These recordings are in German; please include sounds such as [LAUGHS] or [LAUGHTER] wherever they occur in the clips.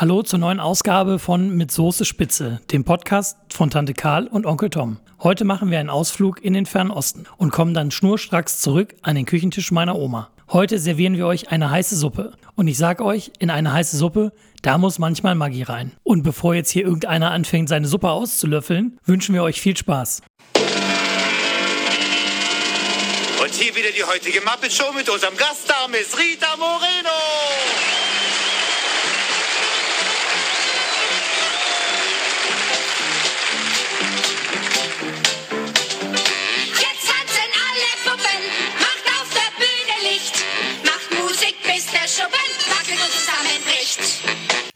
Hallo zur neuen Ausgabe von Mit Soße Spitze, dem Podcast von Tante Karl und Onkel Tom. Heute machen wir einen Ausflug in den Fernen Osten und kommen dann schnurstracks zurück an den Küchentisch meiner Oma. Heute servieren wir euch eine heiße Suppe. Und ich sag euch, in eine heiße Suppe, da muss manchmal Maggi rein. Und bevor jetzt hier irgendeiner anfängt, seine Suppe auszulöffeln, wünschen wir euch viel Spaß. Und hier wieder die heutige Muppet Show mit unserem Gaststar Miss Rita Moreno.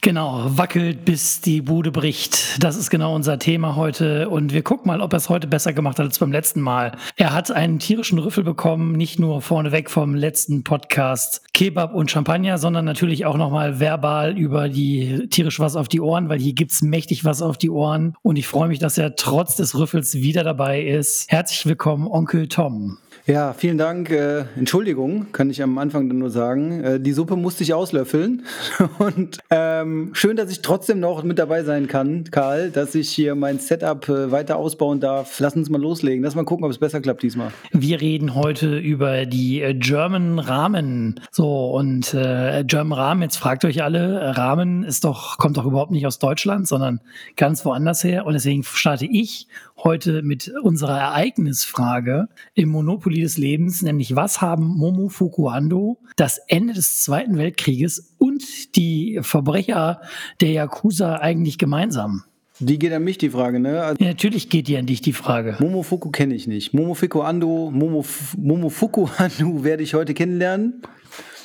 Genau, wackelt bis die Bude bricht. Das ist genau unser Thema heute. Und wir gucken mal, ob er es heute besser gemacht hat als beim letzten Mal. Er hat einen tierischen Rüffel bekommen, nicht nur vorneweg vom letzten Podcast Kebab und Champagner, sondern natürlich auch nochmal verbal über die tierisch was auf die Ohren, weil hier gibt's mächtig was auf die Ohren. Und ich freue mich, dass er trotz des Rüffels wieder dabei ist. Herzlich willkommen, Onkel Tom. Ja, vielen Dank. Äh, Entschuldigung, kann ich am Anfang dann nur sagen. Äh, die Suppe musste ich auslöffeln. [LAUGHS] Und ähm, schön, dass ich trotzdem noch mit dabei sein kann, Karl, dass ich hier mein Setup äh, weiter ausbauen darf. Lass uns mal loslegen. Lass mal gucken, ob es besser klappt diesmal. Wir reden heute über die äh, German Ramen. So, und äh, German Ramen, jetzt fragt euch alle, äh, Ramen ist doch, kommt doch überhaupt nicht aus Deutschland, sondern ganz woanders her. Und deswegen starte ich heute mit unserer Ereignisfrage im Monopoly des Lebens, nämlich was haben Momo Fukuando, das Ende des Zweiten Weltkrieges und die Verbrecher der Yakuza eigentlich gemeinsam? Die geht an mich, die Frage, ne? Also, Ja, natürlich geht die an dich die Frage. Momofuku kenne ich nicht. Momofuku Ando, Momof Momofuku Ando [LAUGHS] werde ich heute kennenlernen.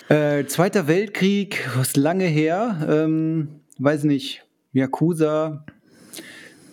Äh, Zweiter Weltkrieg, was lange her. Ähm, weiß nicht. Yakuza.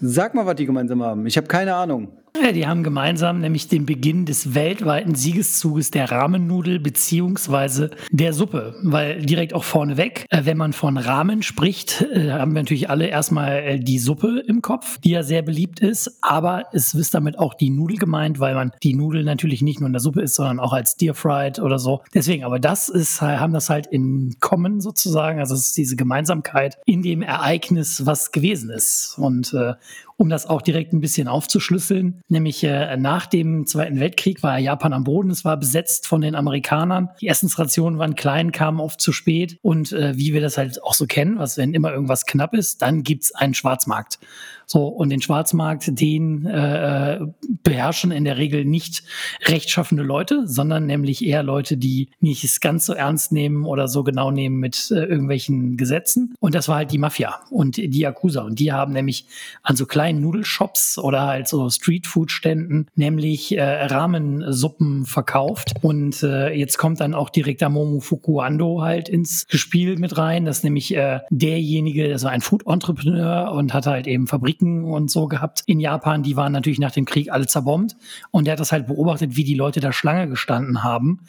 Sag mal, was die gemeinsam haben. Ich habe keine Ahnung. Die haben gemeinsam nämlich den Beginn des weltweiten Siegeszuges der Ramen-Nudel beziehungsweise der Suppe. Weil direkt auch vorneweg, äh, wenn man von Ramen spricht, äh, haben wir natürlich alle erstmal äh, die Suppe im Kopf, die ja sehr beliebt ist. Aber es ist damit auch die Nudel gemeint, weil man die Nudel natürlich nicht nur in der Suppe isst, sondern auch als Deer-Fried oder so. Deswegen, aber das ist, haben das halt in Common sozusagen. Also es ist diese Gemeinsamkeit in dem Ereignis, was gewesen ist. Und äh, um das auch direkt ein bisschen aufzuschlüsseln. Nämlich äh, nach dem Zweiten Weltkrieg war Japan am Boden, es war besetzt von den Amerikanern. Die Essensrationen waren klein, kamen oft zu spät. Und äh, wie wir das halt auch so kennen, was wenn immer irgendwas knapp ist, dann gibt's einen Schwarzmarkt. So, und den Schwarzmarkt, den äh, beherrschen in der Regel nicht rechtschaffende Leute, sondern nämlich eher Leute, die nicht es ganz so ernst nehmen oder so genau nehmen mit äh, irgendwelchen Gesetzen. Und das war halt die Mafia und die Yakuza. Und die haben nämlich an so kleinen Nudelshops oder halt so Streetfood-Ständen nämlich äh, Rahmensuppen verkauft. Und äh, jetzt kommt dann auch direkt Momo Fukuando halt ins Spiel mit rein. Das ist nämlich äh, derjenige, das war ein Food-Entrepreneur und hat halt eben Fabriken und so gehabt in Japan. Die waren natürlich nach dem Krieg alle zerbombt. Und der hat das halt beobachtet, wie die Leute da Schlange gestanden haben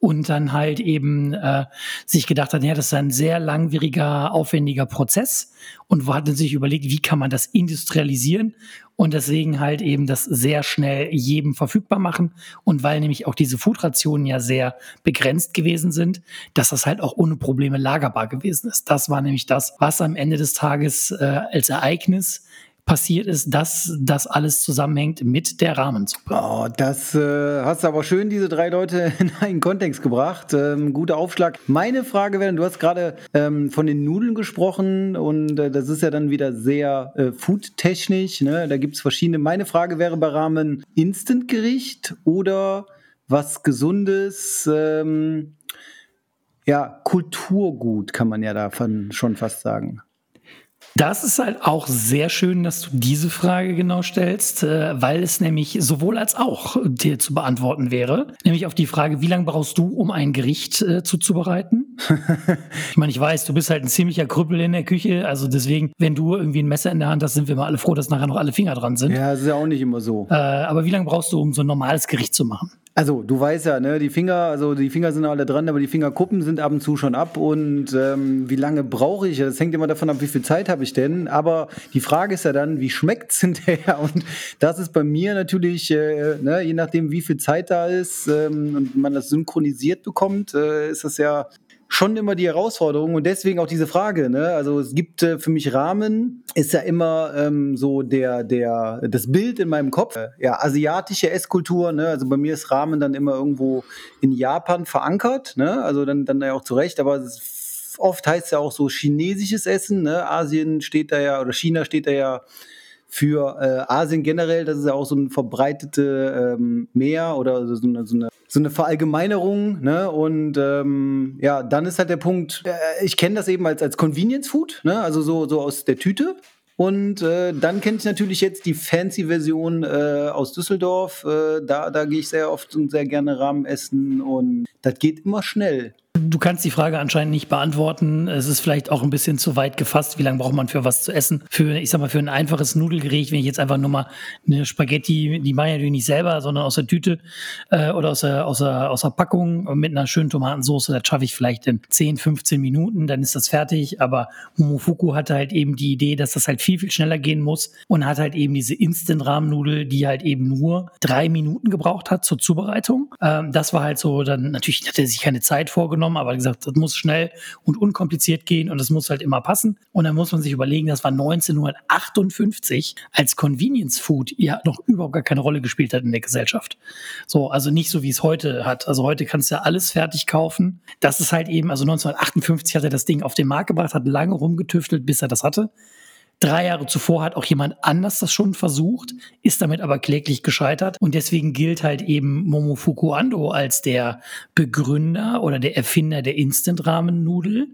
und dann halt eben äh, sich gedacht hat, ja, das ist ein sehr langwieriger, aufwendiger Prozess und hat sich überlegt, wie kann man das industrialisieren und deswegen halt eben das sehr schnell jedem verfügbar machen und weil nämlich auch diese Foodrationen ja sehr begrenzt gewesen sind, dass das halt auch ohne Probleme lagerbar gewesen ist. Das war nämlich das, was am Ende des Tages äh, als Ereignis passiert ist, dass das alles zusammenhängt mit der Rahmensuppe. Oh, das äh, hast du aber schön diese drei Leute [LAUGHS] in einen Kontext gebracht. Ähm, guter Aufschlag. Meine Frage wäre, du hast gerade ähm, von den Nudeln gesprochen und äh, das ist ja dann wieder sehr äh, foodtechnisch. Ne? Da gibt es verschiedene. Meine Frage wäre bei Rahmen Instantgericht oder was Gesundes, ähm, ja, Kulturgut kann man ja davon schon fast sagen. Das ist halt auch sehr schön, dass du diese Frage genau stellst, äh, weil es nämlich sowohl als auch dir zu beantworten wäre. Nämlich auf die Frage, wie lange brauchst du, um ein Gericht äh, zuzubereiten? [LAUGHS] ich meine, ich weiß, du bist halt ein ziemlicher Krüppel in der Küche, also deswegen, wenn du irgendwie ein Messer in der Hand hast, sind wir mal alle froh, dass nachher noch alle Finger dran sind. Ja, das ist ja auch nicht immer so. Äh, aber wie lange brauchst du, um so ein normales Gericht zu machen? Also, du weißt ja, ne, die Finger, also die Finger sind alle dran, aber die Fingerkuppen sind ab und zu schon ab. Und ähm, wie lange brauche ich? Das hängt immer davon ab, wie viel Zeit habe ich denn. Aber die Frage ist ja dann, wie schmeckt es [LAUGHS] hinterher? Und das ist bei mir natürlich, äh, ne, je nachdem, wie viel Zeit da ist ähm, und man das synchronisiert bekommt, äh, ist das ja schon immer die Herausforderung und deswegen auch diese Frage. Ne? Also es gibt äh, für mich Rahmen, ist ja immer ähm, so der, der, das Bild in meinem Kopf. Äh, ja, asiatische Esskultur, ne? also bei mir ist Rahmen dann immer irgendwo in Japan verankert, ne? also dann, dann ja auch zurecht, aber oft heißt es ja auch so chinesisches Essen, ne? Asien steht da ja, oder China steht da ja für äh, Asien generell, das ist ja auch so ein verbreitete ähm, Meer oder so eine, so eine, so eine Verallgemeinerung. Ne? Und ähm, ja, dann ist halt der Punkt, äh, ich kenne das eben als, als Convenience Food, ne? also so, so aus der Tüte. Und äh, dann kenne ich natürlich jetzt die Fancy-Version äh, aus Düsseldorf. Äh, da da gehe ich sehr oft und sehr gerne Rahmen essen und das geht immer schnell. Du kannst die Frage anscheinend nicht beantworten. Es ist vielleicht auch ein bisschen zu weit gefasst. Wie lange braucht man für was zu essen? Für, ich sag mal, für ein einfaches Nudelgericht, wenn ich jetzt einfach nur mal eine Spaghetti, die mache ich natürlich nicht selber, sondern aus der Tüte äh, oder aus der, aus, der, aus der Packung mit einer schönen Tomatensauce, das schaffe ich vielleicht in 10, 15 Minuten, dann ist das fertig. Aber Momofuku hatte halt eben die Idee, dass das halt viel, viel schneller gehen muss und hat halt eben diese Instant-Rahmennudel, die halt eben nur drei Minuten gebraucht hat zur Zubereitung. Ähm, das war halt so, dann natürlich hat er sich keine Zeit vorgenommen genommen, aber gesagt, das muss schnell und unkompliziert gehen und das muss halt immer passen. Und dann muss man sich überlegen, das war 1958, als Convenience Food ja noch überhaupt gar keine Rolle gespielt hat in der Gesellschaft. So, also nicht so wie es heute hat. Also heute kannst du ja alles fertig kaufen. Das ist halt eben, also 1958 hat er das Ding auf den Markt gebracht, hat lange rumgetüftelt, bis er das hatte. Drei Jahre zuvor hat auch jemand anders das schon versucht, ist damit aber kläglich gescheitert. Und deswegen gilt halt eben Momofuku Ando als der Begründer oder der Erfinder der Instant-Ramen-Nudel.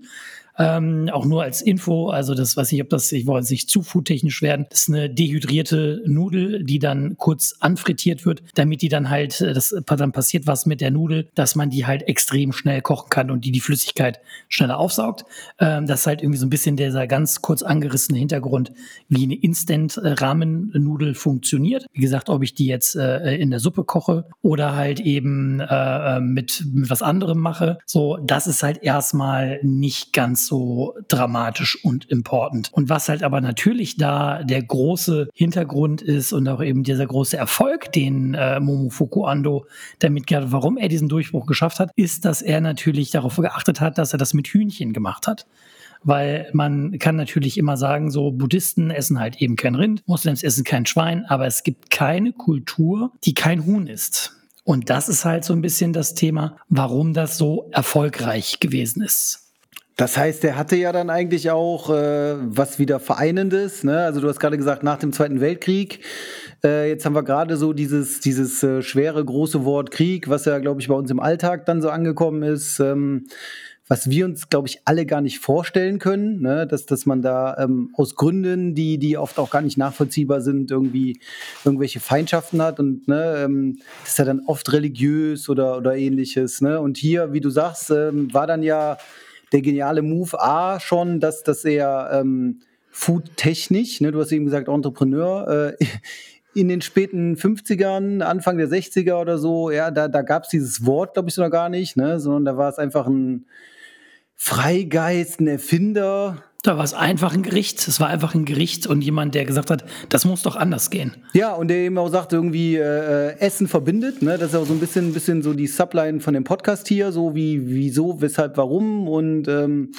Ähm, auch nur als Info, also das weiß ich, ob das, ich wollte nicht zu foodtechnisch werden, das ist eine dehydrierte Nudel, die dann kurz anfrittiert wird, damit die dann halt, äh, das dann passiert was mit der Nudel, dass man die halt extrem schnell kochen kann und die die Flüssigkeit schneller aufsaugt. Ähm, das ist halt irgendwie so ein bisschen dieser ganz kurz angerissene Hintergrund, wie eine Instant-Ramen-Nudel funktioniert. Wie gesagt, ob ich die jetzt äh, in der Suppe koche oder halt eben äh, äh mit, mit was anderem mache, so, das ist halt erstmal nicht ganz so dramatisch und important. Und was halt aber natürlich da der große Hintergrund ist und auch eben dieser große Erfolg, den äh, Momofuku Ando damit gerade, warum er diesen Durchbruch geschafft hat, ist, dass er natürlich darauf geachtet hat, dass er das mit Hühnchen gemacht hat weil man kann natürlich immer sagen, so Buddhisten essen halt eben kein Rind, Moslems essen kein Schwein, aber es gibt keine Kultur, die kein Huhn isst. Und das ist halt so ein bisschen das Thema, warum das so erfolgreich gewesen ist. Das heißt, er hatte ja dann eigentlich auch äh, was wieder Vereinendes. Ne? Also du hast gerade gesagt, nach dem Zweiten Weltkrieg. Äh, jetzt haben wir gerade so dieses, dieses äh, schwere, große Wort Krieg, was ja, glaube ich, bei uns im Alltag dann so angekommen ist. Ähm, was wir uns, glaube ich, alle gar nicht vorstellen können, ne? dass, dass man da ähm, aus Gründen, die, die oft auch gar nicht nachvollziehbar sind, irgendwie irgendwelche Feindschaften hat und ne, ähm, das ist ja dann oft religiös oder, oder ähnliches. Ne? Und hier, wie du sagst, ähm, war dann ja der geniale Move A schon, dass, dass er ähm, foodtechnisch, ne, du hast eben gesagt, Entrepreneur, äh, in den späten 50ern, Anfang der 60er oder so, ja, da, da gab es dieses Wort, glaube ich, noch gar nicht, ne, sondern da war es einfach ein Freigeist, ein Erfinder, da war es einfach ein Gericht. Es war einfach ein Gericht und jemand, der gesagt hat, das muss doch anders gehen. Ja, und der eben auch sagt, irgendwie äh, Essen verbindet. Ne? Das ist auch so ein bisschen, bisschen so die Subline von dem Podcast hier, so wie wieso, weshalb, warum. Und ähm,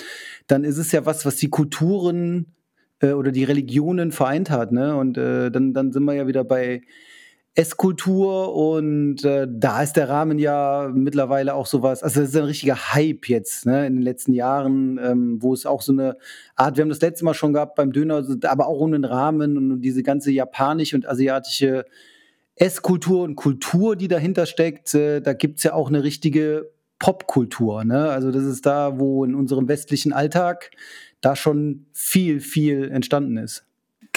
dann ist es ja was, was die Kulturen äh, oder die Religionen vereint hat. Ne? Und äh, dann, dann sind wir ja wieder bei Esskultur und äh, da ist der Rahmen ja mittlerweile auch sowas, also das ist ein richtiger Hype jetzt ne, in den letzten Jahren, ähm, wo es auch so eine Art, wir haben das letzte Mal schon gehabt beim Döner, aber auch um den Rahmen und diese ganze japanische und asiatische Esskultur und Kultur, die dahinter steckt, äh, da gibt's ja auch eine richtige Popkultur. Ne? Also das ist da, wo in unserem westlichen Alltag da schon viel, viel entstanden ist.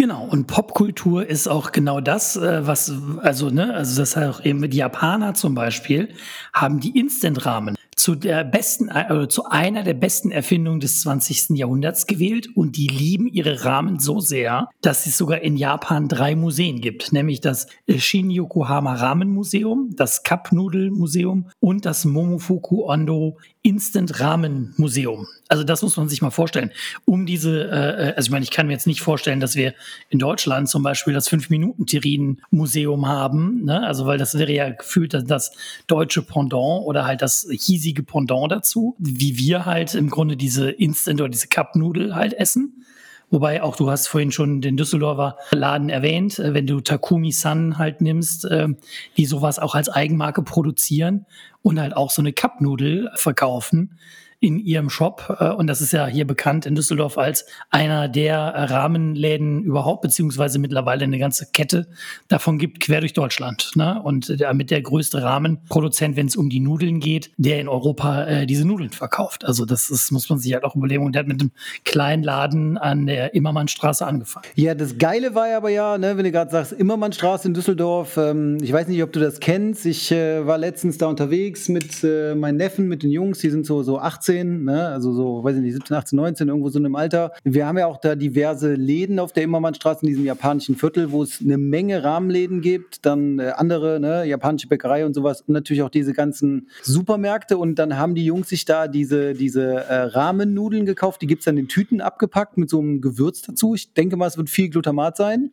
Genau, und Popkultur ist auch genau das, äh, was, also, ne, also das heißt auch eben die Japaner zum Beispiel haben die Instant-Rahmen zu der besten, äh, zu einer der besten Erfindungen des 20. Jahrhunderts gewählt und die lieben ihre Rahmen so sehr, dass es sogar in Japan drei Museen gibt, nämlich das Shin Yokohama Ramen Museum, das Cup Noodle Museum und das Momofuku Ondo Instant-Ramen-Museum. Also das muss man sich mal vorstellen. Um diese, äh, also ich meine, ich kann mir jetzt nicht vorstellen, dass wir in Deutschland zum Beispiel das 5-Minuten-Terrinen-Museum haben. Ne? Also weil das wäre ja gefühlt das, das deutsche Pendant oder halt das hiesige Pendant dazu, wie wir halt im Grunde diese Instant- oder diese Cup-Nudel halt essen. Wobei auch du hast vorhin schon den Düsseldorfer Laden erwähnt, äh, wenn du Takumi Sun halt nimmst, äh, die sowas auch als Eigenmarke produzieren und halt auch so eine Cup-Nudel verkaufen in ihrem Shop. Äh, und das ist ja hier bekannt in Düsseldorf als einer der Rahmenläden überhaupt, beziehungsweise mittlerweile eine ganze Kette davon gibt, quer durch Deutschland. Ne? Und damit der größte Rahmenproduzent, wenn es um die Nudeln geht, der in Europa äh, diese Nudeln verkauft. Also das ist, muss man sich halt auch überlegen. Und der hat mit einem kleinen Laden an der Immermannstraße angefangen. Ja, das Geile war ja aber ja, ne, wenn du gerade sagst, Immermannstraße in Düsseldorf. Ähm, ich weiß nicht, ob du das kennst. Ich äh, war letztens da unterwegs mit meinen Neffen, mit den Jungs. Die sind so, so 18 18, ne? also so, weiß ich nicht, 17, 18, 19, irgendwo so in einem Alter. Wir haben ja auch da diverse Läden auf der Immermannstraße in diesem japanischen Viertel, wo es eine Menge Rahmenläden gibt, dann äh, andere, ne, japanische Bäckerei und sowas und natürlich auch diese ganzen Supermärkte und dann haben die Jungs sich da diese, diese äh, Rahmennudeln gekauft, die gibt es dann in Tüten abgepackt mit so einem Gewürz dazu. Ich denke mal, es wird viel Glutamat sein.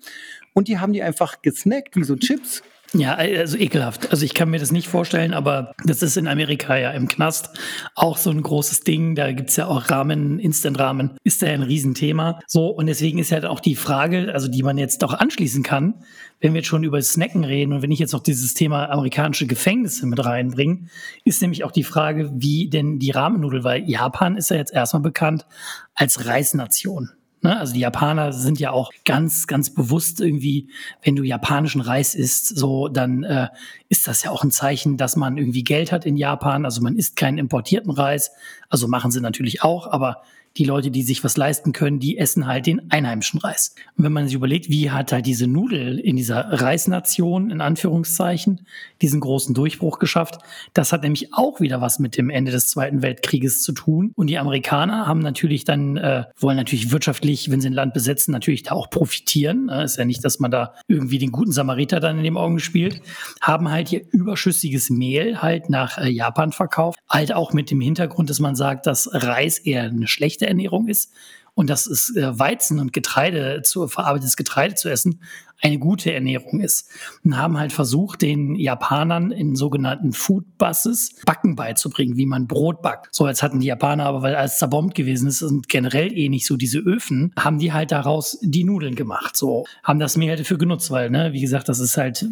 Und die haben die einfach gesnackt, wie so Chips. Ja, also ekelhaft. Also ich kann mir das nicht vorstellen, aber das ist in Amerika ja im Knast auch so ein großes Ding. Da gibt's ja auch Rahmen, Instant-Rahmen, ist da ja ein Riesenthema. So, und deswegen ist halt auch die Frage, also die man jetzt doch anschließen kann, wenn wir jetzt schon über Snacken reden und wenn ich jetzt noch dieses Thema amerikanische Gefängnisse mit reinbringe, ist nämlich auch die Frage, wie denn die Rahmennudel, weil Japan ist ja jetzt erstmal bekannt als Reisnation. Ne? Also die Japaner sind ja auch ganz, ganz bewusst irgendwie, wenn du japanischen Reis isst, so dann äh, ist das ja auch ein Zeichen, dass man irgendwie Geld hat in Japan. Also man isst keinen importierten Reis. Also machen sie natürlich auch, aber die Leute, die sich was leisten können, die essen halt den einheimischen Reis. Und wenn man sich überlegt, wie hat halt diese Nudel in dieser Reisnation, in Anführungszeichen, diesen großen Durchbruch geschafft, das hat nämlich auch wieder was mit dem Ende des Zweiten Weltkrieges zu tun. Und die Amerikaner haben natürlich dann, äh, wollen natürlich wirtschaftlich, wenn sie ein Land besetzen, natürlich da auch profitieren. Äh, ist ja nicht, dass man da irgendwie den guten Samariter dann in den Augen spielt. Haben halt hier überschüssiges Mehl halt nach äh, Japan verkauft. Halt auch mit dem Hintergrund, dass man sagt, dass Reis eher eine schlechte schlechte Ernährung ist und dass es äh, Weizen und Getreide, zu, verarbeitetes Getreide zu essen, eine gute Ernährung ist. Und haben halt versucht, den Japanern in sogenannten Food Buses Backen beizubringen, wie man Brot backt. So, als hatten die Japaner aber, weil alles zerbombt gewesen ist und generell eh nicht so diese Öfen, haben die halt daraus die Nudeln gemacht. So, haben das Mehl halt dafür genutzt, weil, ne, wie gesagt, das ist halt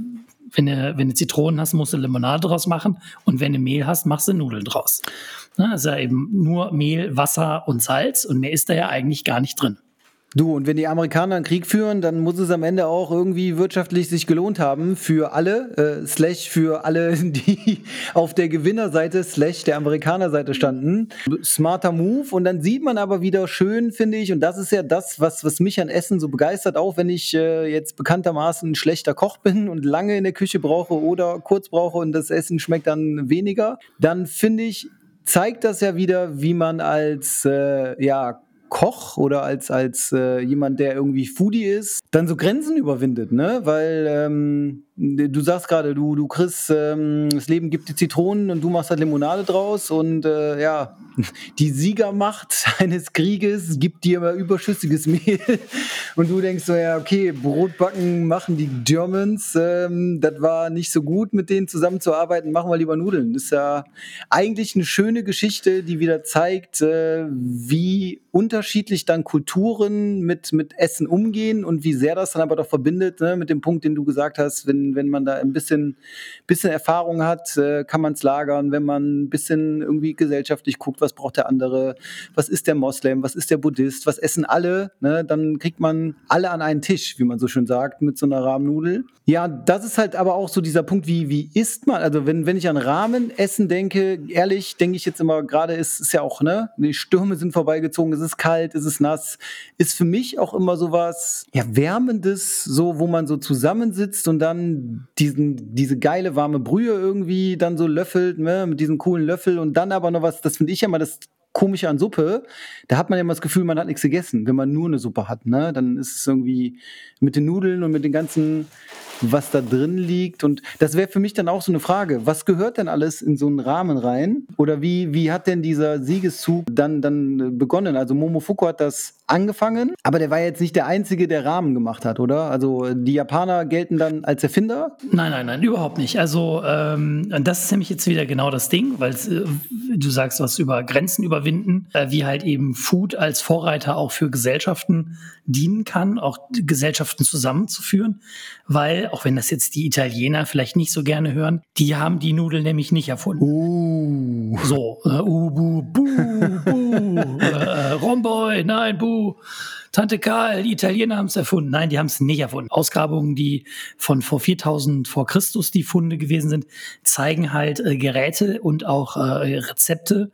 wenn du, wenn du Zitronen hast, musst du Limonade draus machen. Und wenn du Mehl hast, machst du Nudeln draus. Ne, ja eben nur Mehl, Wasser und Salz und mehr ist da ja eigentlich gar nicht drin. Du, und wenn die Amerikaner einen Krieg führen, dann muss es am Ende auch irgendwie wirtschaftlich sich gelohnt haben für alle, äh, slash für alle, [LAUGHS] die auf der Gewinnerseite, slash der Amerikanerseite standen. Smarter Move. Und dann sieht man aber wieder schön, finde ich, und das ist ja das, was, was mich an Essen so begeistert, auch wenn ich äh, jetzt bekanntermaßen ein schlechter Koch bin und lange in der Küche brauche oder kurz brauche und das Essen schmeckt dann weniger, dann finde ich, zeigt das ja wieder, wie man als äh, ja, Koch oder als, als äh, jemand, der irgendwie Foodie ist, dann so Grenzen überwindet, ne? Weil ähm, du sagst gerade, du, du kriegst, ähm, das Leben gibt dir Zitronen und du machst halt Limonade draus und äh, ja, [LAUGHS] die Siegermacht [LAUGHS] eines Krieges gibt dir immer überschüssiges [LAUGHS] Mehl und du denkst so, ja, okay, Brotbacken machen die Germans, ähm, das war nicht so gut, mit denen zusammenzuarbeiten, machen wir lieber Nudeln. Das ist ja eigentlich eine schöne Geschichte, die wieder zeigt, äh, wie unterschiedlich dann Kulturen mit, mit Essen umgehen und wie sehr das dann aber doch verbindet, ne, mit dem Punkt, den du gesagt hast, wenn wenn, man da ein bisschen, bisschen Erfahrung hat, äh, kann man es lagern. Wenn man ein bisschen irgendwie gesellschaftlich guckt, was braucht der andere, was ist der Moslem, was ist der Buddhist, was essen alle, ne? dann kriegt man alle an einen Tisch, wie man so schön sagt, mit so einer Rahmennudel. Ja, das ist halt aber auch so dieser Punkt, wie, wie isst man? Also wenn, wenn ich an Rahmenessen denke, ehrlich, denke ich jetzt immer, gerade ist es ja auch, ne, die Stürme sind vorbeigezogen, es ist kalt, es ist nass, ist für mich auch immer so was, ja, Wärmendes, so, wo man so zusammensitzt und dann diesen, diese geile warme Brühe irgendwie dann so löffelt, ne, mit diesem coolen Löffel und dann aber noch was, das finde ich ja mal das Komische an Suppe, da hat man ja immer das Gefühl, man hat nichts gegessen. Wenn man nur eine Suppe hat, ne, dann ist es irgendwie mit den Nudeln und mit den ganzen was da drin liegt. Und das wäre für mich dann auch so eine Frage, was gehört denn alles in so einen Rahmen rein? Oder wie, wie hat denn dieser Siegeszug dann, dann begonnen? Also Momofuku hat das angefangen, aber der war jetzt nicht der Einzige, der Rahmen gemacht hat, oder? Also die Japaner gelten dann als Erfinder? Nein, nein, nein, überhaupt nicht. Also ähm, das ist nämlich jetzt wieder genau das Ding, weil äh, du sagst was über Grenzen überwinden, äh, wie halt eben Food als Vorreiter auch für Gesellschaften dienen kann, auch Gesellschaften zusammenzuführen, weil, auch wenn das jetzt die Italiener vielleicht nicht so gerne hören, die haben die Nudeln nämlich nicht erfunden. Uh. So, äh, uh, bu, bu, bu, äh, Romboy, nein, bu. Tante Karl, die Italiener haben es erfunden. Nein, die haben es nicht erfunden. Ausgrabungen, die von vor 4000 vor Christus die Funde gewesen sind, zeigen halt äh, Geräte und auch äh, Rezepte,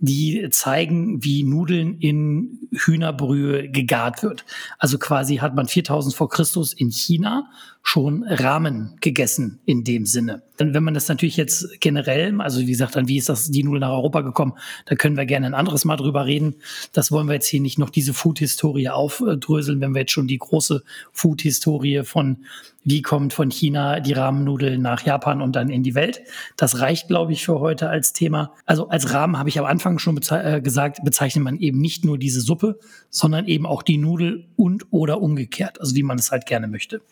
die zeigen, wie Nudeln in Hühnerbrühe gegart wird. Also quasi hat man 4000 vor Christus in China schon Rahmen gegessen in dem Sinne. Denn wenn man das natürlich jetzt generell, also wie gesagt, dann wie ist das die Nudeln nach Europa gekommen, da können wir gerne ein anderes Mal drüber reden. Das wollen wir jetzt hier nicht noch diese Food-Historie aufdröseln, wenn wir jetzt schon die große Food-Historie von wie kommt von China die Rahmennudeln nach Japan und dann in die Welt. Das reicht, glaube ich, für heute als Thema. Also als Rahmen habe ich am Anfang schon beze äh, gesagt, bezeichnet man eben nicht nur diese Suppe, sondern eben auch die Nudel und oder umgekehrt, also wie man es halt gerne möchte.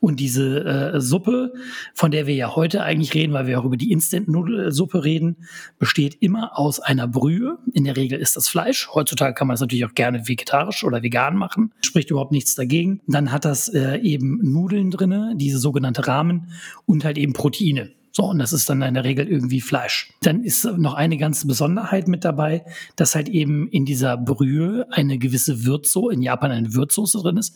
Und diese äh, Suppe, von der wir ja heute eigentlich reden, weil wir auch über die Instant-Nudelsuppe reden, besteht immer aus einer Brühe. In der Regel ist das Fleisch. Heutzutage kann man das natürlich auch gerne vegetarisch oder vegan machen. Spricht überhaupt nichts dagegen. Dann hat das äh, eben Nudeln drinne, diese sogenannte Rahmen und halt eben Proteine. So, und das ist dann in der Regel irgendwie Fleisch. Dann ist noch eine ganze Besonderheit mit dabei, dass halt eben in dieser Brühe eine gewisse Würzsoße, in Japan eine Würzsoße drin ist,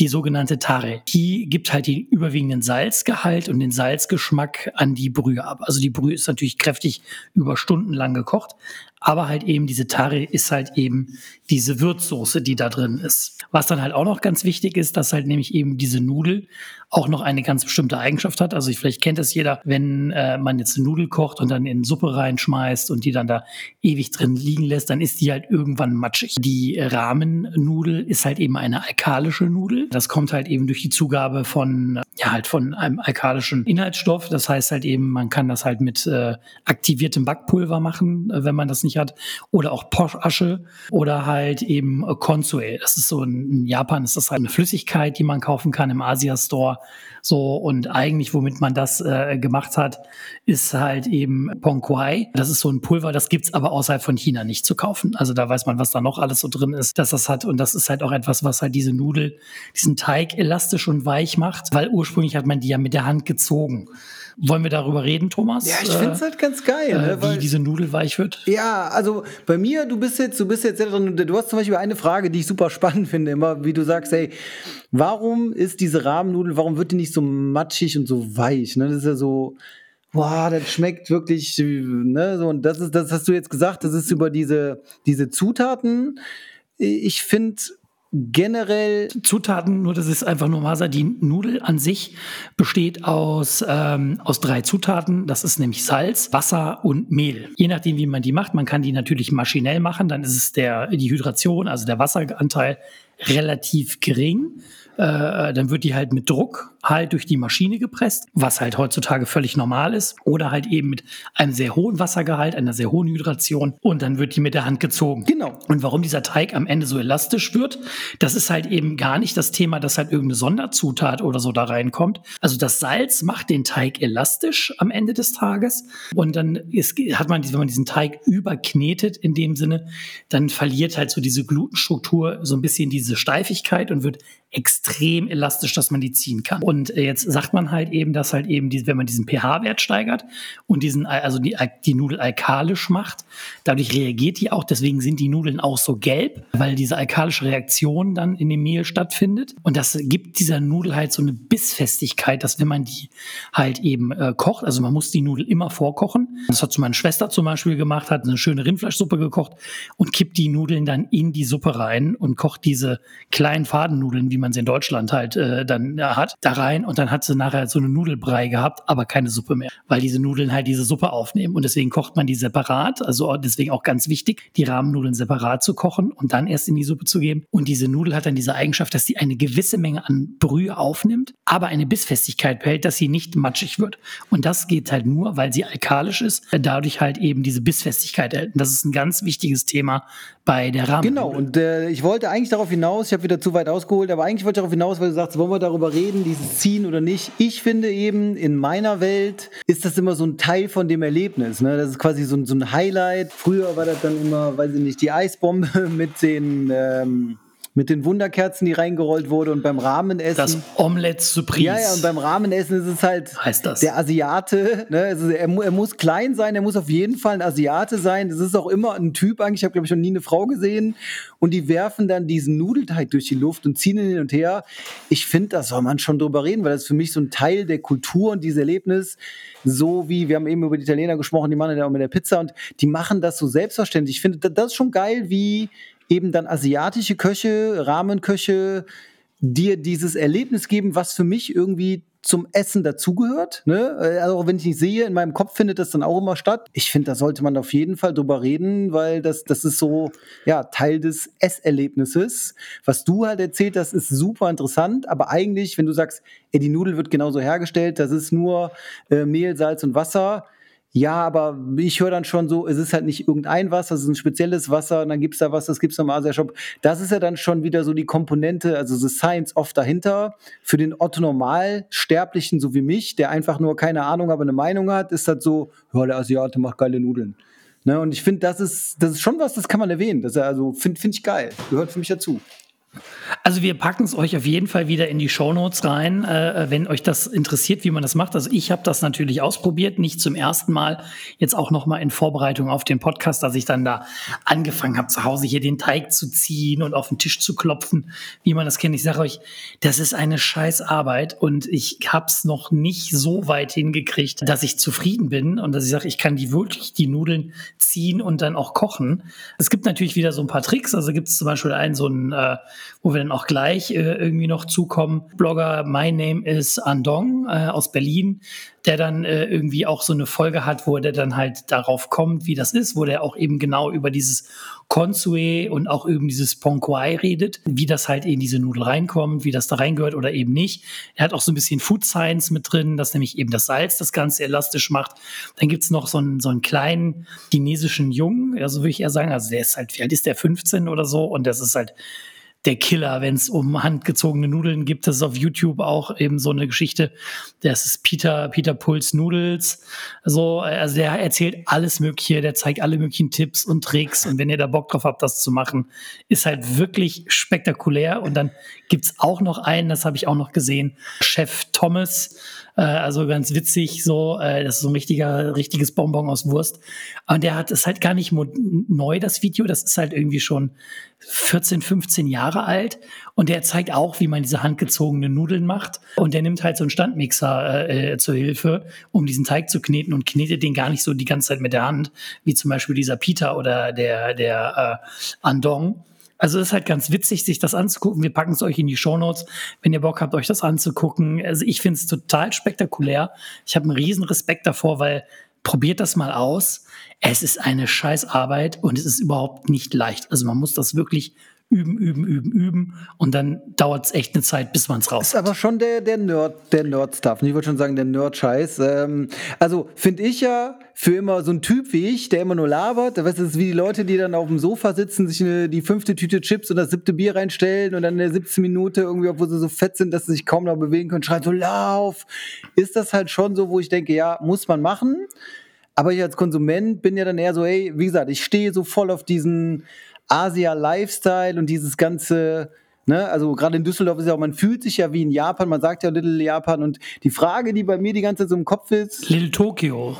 die sogenannte Tare. Die gibt halt den überwiegenden Salzgehalt und den Salzgeschmack an die Brühe ab. Also die Brühe ist natürlich kräftig über Stunden lang gekocht, aber halt eben diese Tare ist halt eben diese Würzsoße, die da drin ist. Was dann halt auch noch ganz wichtig ist, dass halt nämlich eben diese Nudel auch noch eine ganz bestimmte Eigenschaft hat. Also ich, vielleicht kennt es jeder, wenn äh, man jetzt eine Nudel kocht und dann in Suppe reinschmeißt und die dann da ewig drin liegen lässt, dann ist die halt irgendwann matschig. Die Rahmennudel ist halt eben eine alkalische Nudel. Das kommt halt eben durch die Zugabe von, ja halt von einem alkalischen Inhaltsstoff. Das heißt halt eben, man kann das halt mit äh, aktiviertem Backpulver machen, äh, wenn man das nicht hat. Oder auch Poschasche oder halt eben äh, Consue. Das ist so in, Japan ist das halt eine Flüssigkeit, die man kaufen kann im Asia Store. So, und eigentlich, womit man das äh, gemacht hat, ist halt eben Pongquai. Das ist so ein Pulver, das gibt's aber außerhalb von China nicht zu kaufen. Also da weiß man, was da noch alles so drin ist, dass das hat. Und das ist halt auch etwas, was halt diese Nudel, diesen Teig elastisch und weich macht, weil ursprünglich hat man die ja mit der Hand gezogen. Wollen wir darüber reden, Thomas? Ja, ich finde es halt ganz geil, äh, ne, wie weil- diese Nudel weich wird. Ja, also bei mir, du bist jetzt, du bist jetzt sehr drin, du hast zum Beispiel eine Frage, die ich super spannend finde, immer, wie du sagst, ey, warum ist diese Rahmennudel, warum wird die nicht so matschig und so weich? Ne? Das ist ja so, boah, das schmeckt wirklich, ne, so, und das ist, das hast du jetzt gesagt, das ist über diese, diese Zutaten. Ich finde generell, Zutaten, nur das ist einfach nur Masa. Die Nudel an sich besteht aus, ähm, aus drei Zutaten. Das ist nämlich Salz, Wasser und Mehl. Je nachdem, wie man die macht, man kann die natürlich maschinell machen, dann ist es der, die Hydration, also der Wasseranteil relativ gering. Äh, dann wird die halt mit Druck halt durch die Maschine gepresst, was halt heutzutage völlig normal ist. Oder halt eben mit einem sehr hohen Wassergehalt, einer sehr hohen Hydration. Und dann wird die mit der Hand gezogen. Genau. Und warum dieser Teig am Ende so elastisch wird, das ist halt eben gar nicht das Thema, dass halt irgendeine Sonderzutat oder so da reinkommt. Also das Salz macht den Teig elastisch am Ende des Tages. Und dann ist, hat man, wenn man diesen Teig überknetet in dem Sinne, dann verliert halt so diese Glutenstruktur so ein bisschen diese Steifigkeit und wird extrem elastisch, dass man die ziehen kann. Und äh, jetzt sagt man halt eben, dass halt eben, wenn man diesen pH-Wert steigert und diesen, also die, die Nudel alkalisch macht, dadurch reagiert die auch, deswegen sind die Nudeln auch so gelb, weil diese alkalische Reaktion dann in dem Mehl stattfindet. Und das gibt dieser Nudel halt so eine Bissfestigkeit, dass wenn man die halt eben äh, kocht, also man muss die Nudel immer vorkochen. Das hat so meine Schwester zum Beispiel gemacht, hat eine schöne Rindfleischsuppe gekocht und kippt die Nudeln dann in die Suppe rein und kocht diese kleinen Fadennudeln, wie man sie in Deutschland halt äh, dann äh, hat, da rein und dann hat sie nachher so eine Nudelbrei gehabt, aber keine Suppe mehr, weil diese Nudeln halt diese Suppe aufnehmen und deswegen kocht man die separat, also deswegen auch ganz wichtig, die Rahmennudeln separat zu kochen und dann erst in die Suppe zu geben und diese Nudel hat dann diese Eigenschaft, dass sie eine gewisse Menge an Brühe aufnimmt, aber eine Bissfestigkeit behält, dass sie nicht matschig wird und das geht halt nur, weil sie alkalisch ist, dadurch halt eben diese Bissfestigkeit erhält. Und das ist ein ganz wichtiges Thema bei der Rahmen. Genau, und äh, ich wollte eigentlich darauf hinaus, ich habe wieder zu weit ausgeholt, aber eigentlich wollte ich darauf hinaus, weil du sagst, wollen wir darüber reden, dieses Ziehen oder nicht. Ich finde eben, in meiner Welt ist das immer so ein Teil von dem Erlebnis. Ne? Das ist quasi so, so ein Highlight. Früher war das dann immer, weiß ich nicht, die Eisbombe [LAUGHS] mit den. Ähm, mit den Wunderkerzen, die reingerollt wurde und beim Ramenessen. Das Omelette Surprise. Ja, ja, und beim Ramenessen ist es halt Heißt das. der Asiate. Ne? Also er, er muss klein sein, er muss auf jeden Fall ein Asiate sein. Das ist auch immer ein Typ eigentlich. Ich habe, glaube ich, noch nie eine Frau gesehen. Und die werfen dann diesen Nudelteig durch die Luft und ziehen ihn hin und her. Ich finde, da soll man schon drüber reden, weil das ist für mich so ein Teil der Kultur und dieses Erlebnis. So wie, wir haben eben über die Italiener gesprochen, die machen ja auch mit der Pizza und die machen das so selbstverständlich. Ich finde, da- das ist schon geil, wie eben dann asiatische Köche, Rahmenköche dir dieses Erlebnis geben, was für mich irgendwie zum Essen dazugehört. Ne? Also auch wenn ich nicht sehe, in meinem Kopf findet das dann auch immer statt. Ich finde, da sollte man auf jeden Fall drüber reden, weil das, das ist so ja, Teil des Esserlebnisses. Was du halt erzählt hast, ist super interessant, aber eigentlich, wenn du sagst, ey, die Nudel wird genauso hergestellt, das ist nur äh, Mehl, Salz und Wasser, ja, aber ich höre dann schon so, es ist halt nicht irgendein Wasser, es ist ein spezielles Wasser und dann gibt's da was, das gibt's noch im Asia-Shop. Das ist ja dann schon wieder so die Komponente, also the Science oft dahinter. Für den Otto-Normalsterblichen, so wie mich, der einfach nur keine Ahnung, aber eine Meinung hat, ist das so, ja, der Asiate macht geile Nudeln. Ne, und ich finde, das ist, das ist schon was, das kann man erwähnen. Das ist also, finde find ich geil. Gehört für mich dazu. Also wir packen es euch auf jeden Fall wieder in die Shownotes rein, äh, wenn euch das interessiert, wie man das macht. Also ich habe das natürlich ausprobiert, nicht zum ersten Mal, jetzt auch noch mal in Vorbereitung auf den Podcast, dass ich dann da angefangen habe, zu Hause hier den Teig zu ziehen und auf den Tisch zu klopfen, wie man das kennt. Ich sage euch, das ist eine scheiß Arbeit und ich habe es noch nicht so weit hingekriegt, dass ich zufrieden bin und dass ich sage, ich kann die wirklich die Nudeln ziehen und dann auch kochen. Es gibt natürlich wieder so ein paar Tricks. Also gibt es zum Beispiel einen so einen, äh, wo wir dann auch gleich äh, irgendwie noch zukommen. Blogger My Name is Andong äh, aus Berlin, der dann äh, irgendwie auch so eine Folge hat, wo der dann halt darauf kommt, wie das ist, wo der auch eben genau über dieses Consue und auch eben dieses Ponquai redet, wie das halt in diese Nudel reinkommt, wie das da reingehört oder eben nicht. Er hat auch so ein bisschen Food Science mit drin, dass nämlich eben das Salz das Ganze elastisch macht. Dann gibt's noch so einen, so einen kleinen chinesischen Jungen, also würde ich eher sagen, also der ist halt, wie alt ist der, 15 oder so und das ist halt der Killer, wenn es um handgezogene Nudeln gibt. Das ist auf YouTube auch eben so eine Geschichte. Das ist Peter, Peter Puls Noodles. So, also der erzählt alles Mögliche, der zeigt alle möglichen Tipps und Tricks. Und wenn ihr da Bock drauf habt, das zu machen, ist halt wirklich spektakulär. Und dann gibt's auch noch einen, das habe ich auch noch gesehen, Chef Thomas. Äh, also ganz witzig, so, äh, das ist so ein richtiger, richtiges Bonbon aus Wurst. Und der hat es halt gar nicht neu, das Video. Das ist halt irgendwie schon 14, 15 Jahre alt. Und der zeigt auch, wie man diese handgezogenen Nudeln macht. Und der nimmt halt so einen Standmixer äh, äh, zur Hilfe, um diesen Teig zu kneten und knetet den gar nicht so die ganze Zeit mit der Hand, wie zum Beispiel dieser Peter oder der, der äh, Andong. Also ist halt ganz witzig, sich das anzugucken. Wir packen es euch in die Shownotes, wenn ihr Bock habt, euch das anzugucken. Also ich finde es total spektakulär. Ich habe einen riesen Respekt davor, weil probiert das mal aus. Es ist eine Scheißarbeit und es ist überhaupt nicht leicht. Also man muss das wirklich üben, üben, üben, üben und dann dauert es echt eine Zeit, bis man es raus Ist aber schon der, der Nerd, der Nerd-Stuff. Ich wollte schon sagen, der Nerd-Scheiß. Ähm, also finde ich ja für immer so ein Typ wie ich, der immer nur labert. Weißt du, das ist wie die Leute, die dann auf dem Sofa sitzen, sich eine, die fünfte Tüte Chips und das siebte Bier reinstellen und dann in der 17 Minute irgendwie, obwohl sie so fett sind, dass sie sich kaum noch bewegen können, schreien so, lauf. Ist das halt schon so, wo ich denke, ja, muss man machen. Aber ich als Konsument bin ja dann eher so, ey, wie gesagt, ich stehe so voll auf diesen Asia-Lifestyle und dieses ganze, ne, also gerade in Düsseldorf ist ja auch, man fühlt sich ja wie in Japan, man sagt ja Little Japan und die Frage, die bei mir die ganze Zeit so im Kopf ist, Little Tokyo.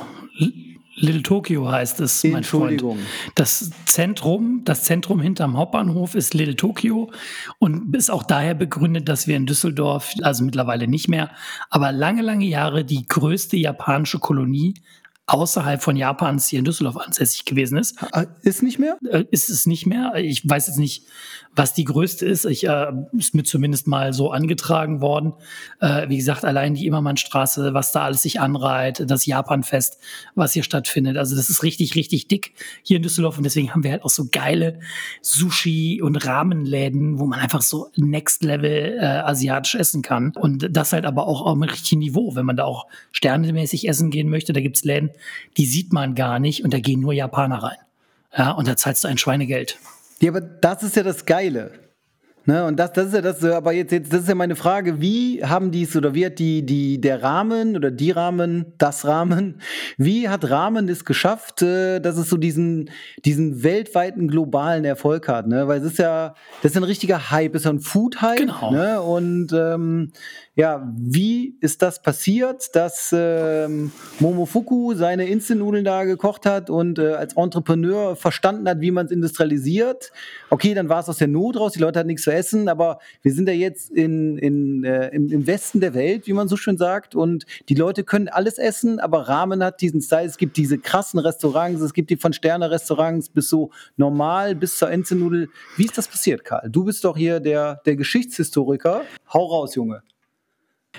Little Tokyo heißt es, mein Entschuldigung. Freund. Das Zentrum, das Zentrum hinterm Hauptbahnhof ist Little Tokyo und ist auch daher begründet, dass wir in Düsseldorf, also mittlerweile nicht mehr, aber lange, lange Jahre die größte japanische Kolonie außerhalb von Japans hier in Düsseldorf ansässig gewesen ist. ah, ist nicht mehr? Äh, ist es nicht mehr. Ich weiß jetzt nicht, was die größte ist. Ich äh, ist mir zumindest mal so angetragen worden. Äh, wie gesagt, allein die Immermannstraße, was da alles sich anreiht, das Japanfest, was hier stattfindet. Also das ist richtig, richtig dick hier in Düsseldorf und deswegen haben wir halt auch so geile Sushi und Rahmenläden, wo man einfach so Next Level äh, asiatisch essen kann und das halt aber auch auf einem richtigen Niveau, wenn man da auch sternemäßig essen gehen möchte. Da gibt's Läden, die sieht man gar nicht und da gehen nur Japaner rein. Ja, und da zahlst du ein Schweinegeld. Ja, aber das ist ja das Geile. Ne, und das, das ist ja das, aber jetzt, jetzt, das ist ja meine Frage, wie haben die es oder wie hat die, die, der Rahmen oder die Rahmen, das Rahmen, wie hat Rahmen es geschafft, äh, dass es so diesen, diesen weltweiten globalen Erfolg hat, ne? Weil es ist ja, das ist ein richtiger Hype, ist ja ein Food-Hype. Genau. Ne? Und ähm, ja, wie ist das passiert, dass ähm, Momofuku seine Instant-Nudeln da gekocht hat und äh, als Entrepreneur verstanden hat, wie man es industrialisiert? Okay, dann war es aus der Not raus, die Leute hatten nichts zu essen, aber wir sind ja jetzt in, in, äh, im, im Westen der Welt, wie man so schön sagt, und die Leute können alles essen, aber Ramen hat diesen Style. Es gibt diese krassen Restaurants, es gibt die von Sterne-Restaurants bis so normal, bis zur Instant-Nudel. Wie ist das passiert, Karl? Du bist doch hier der, der Geschichtshistoriker. Hau raus, Junge.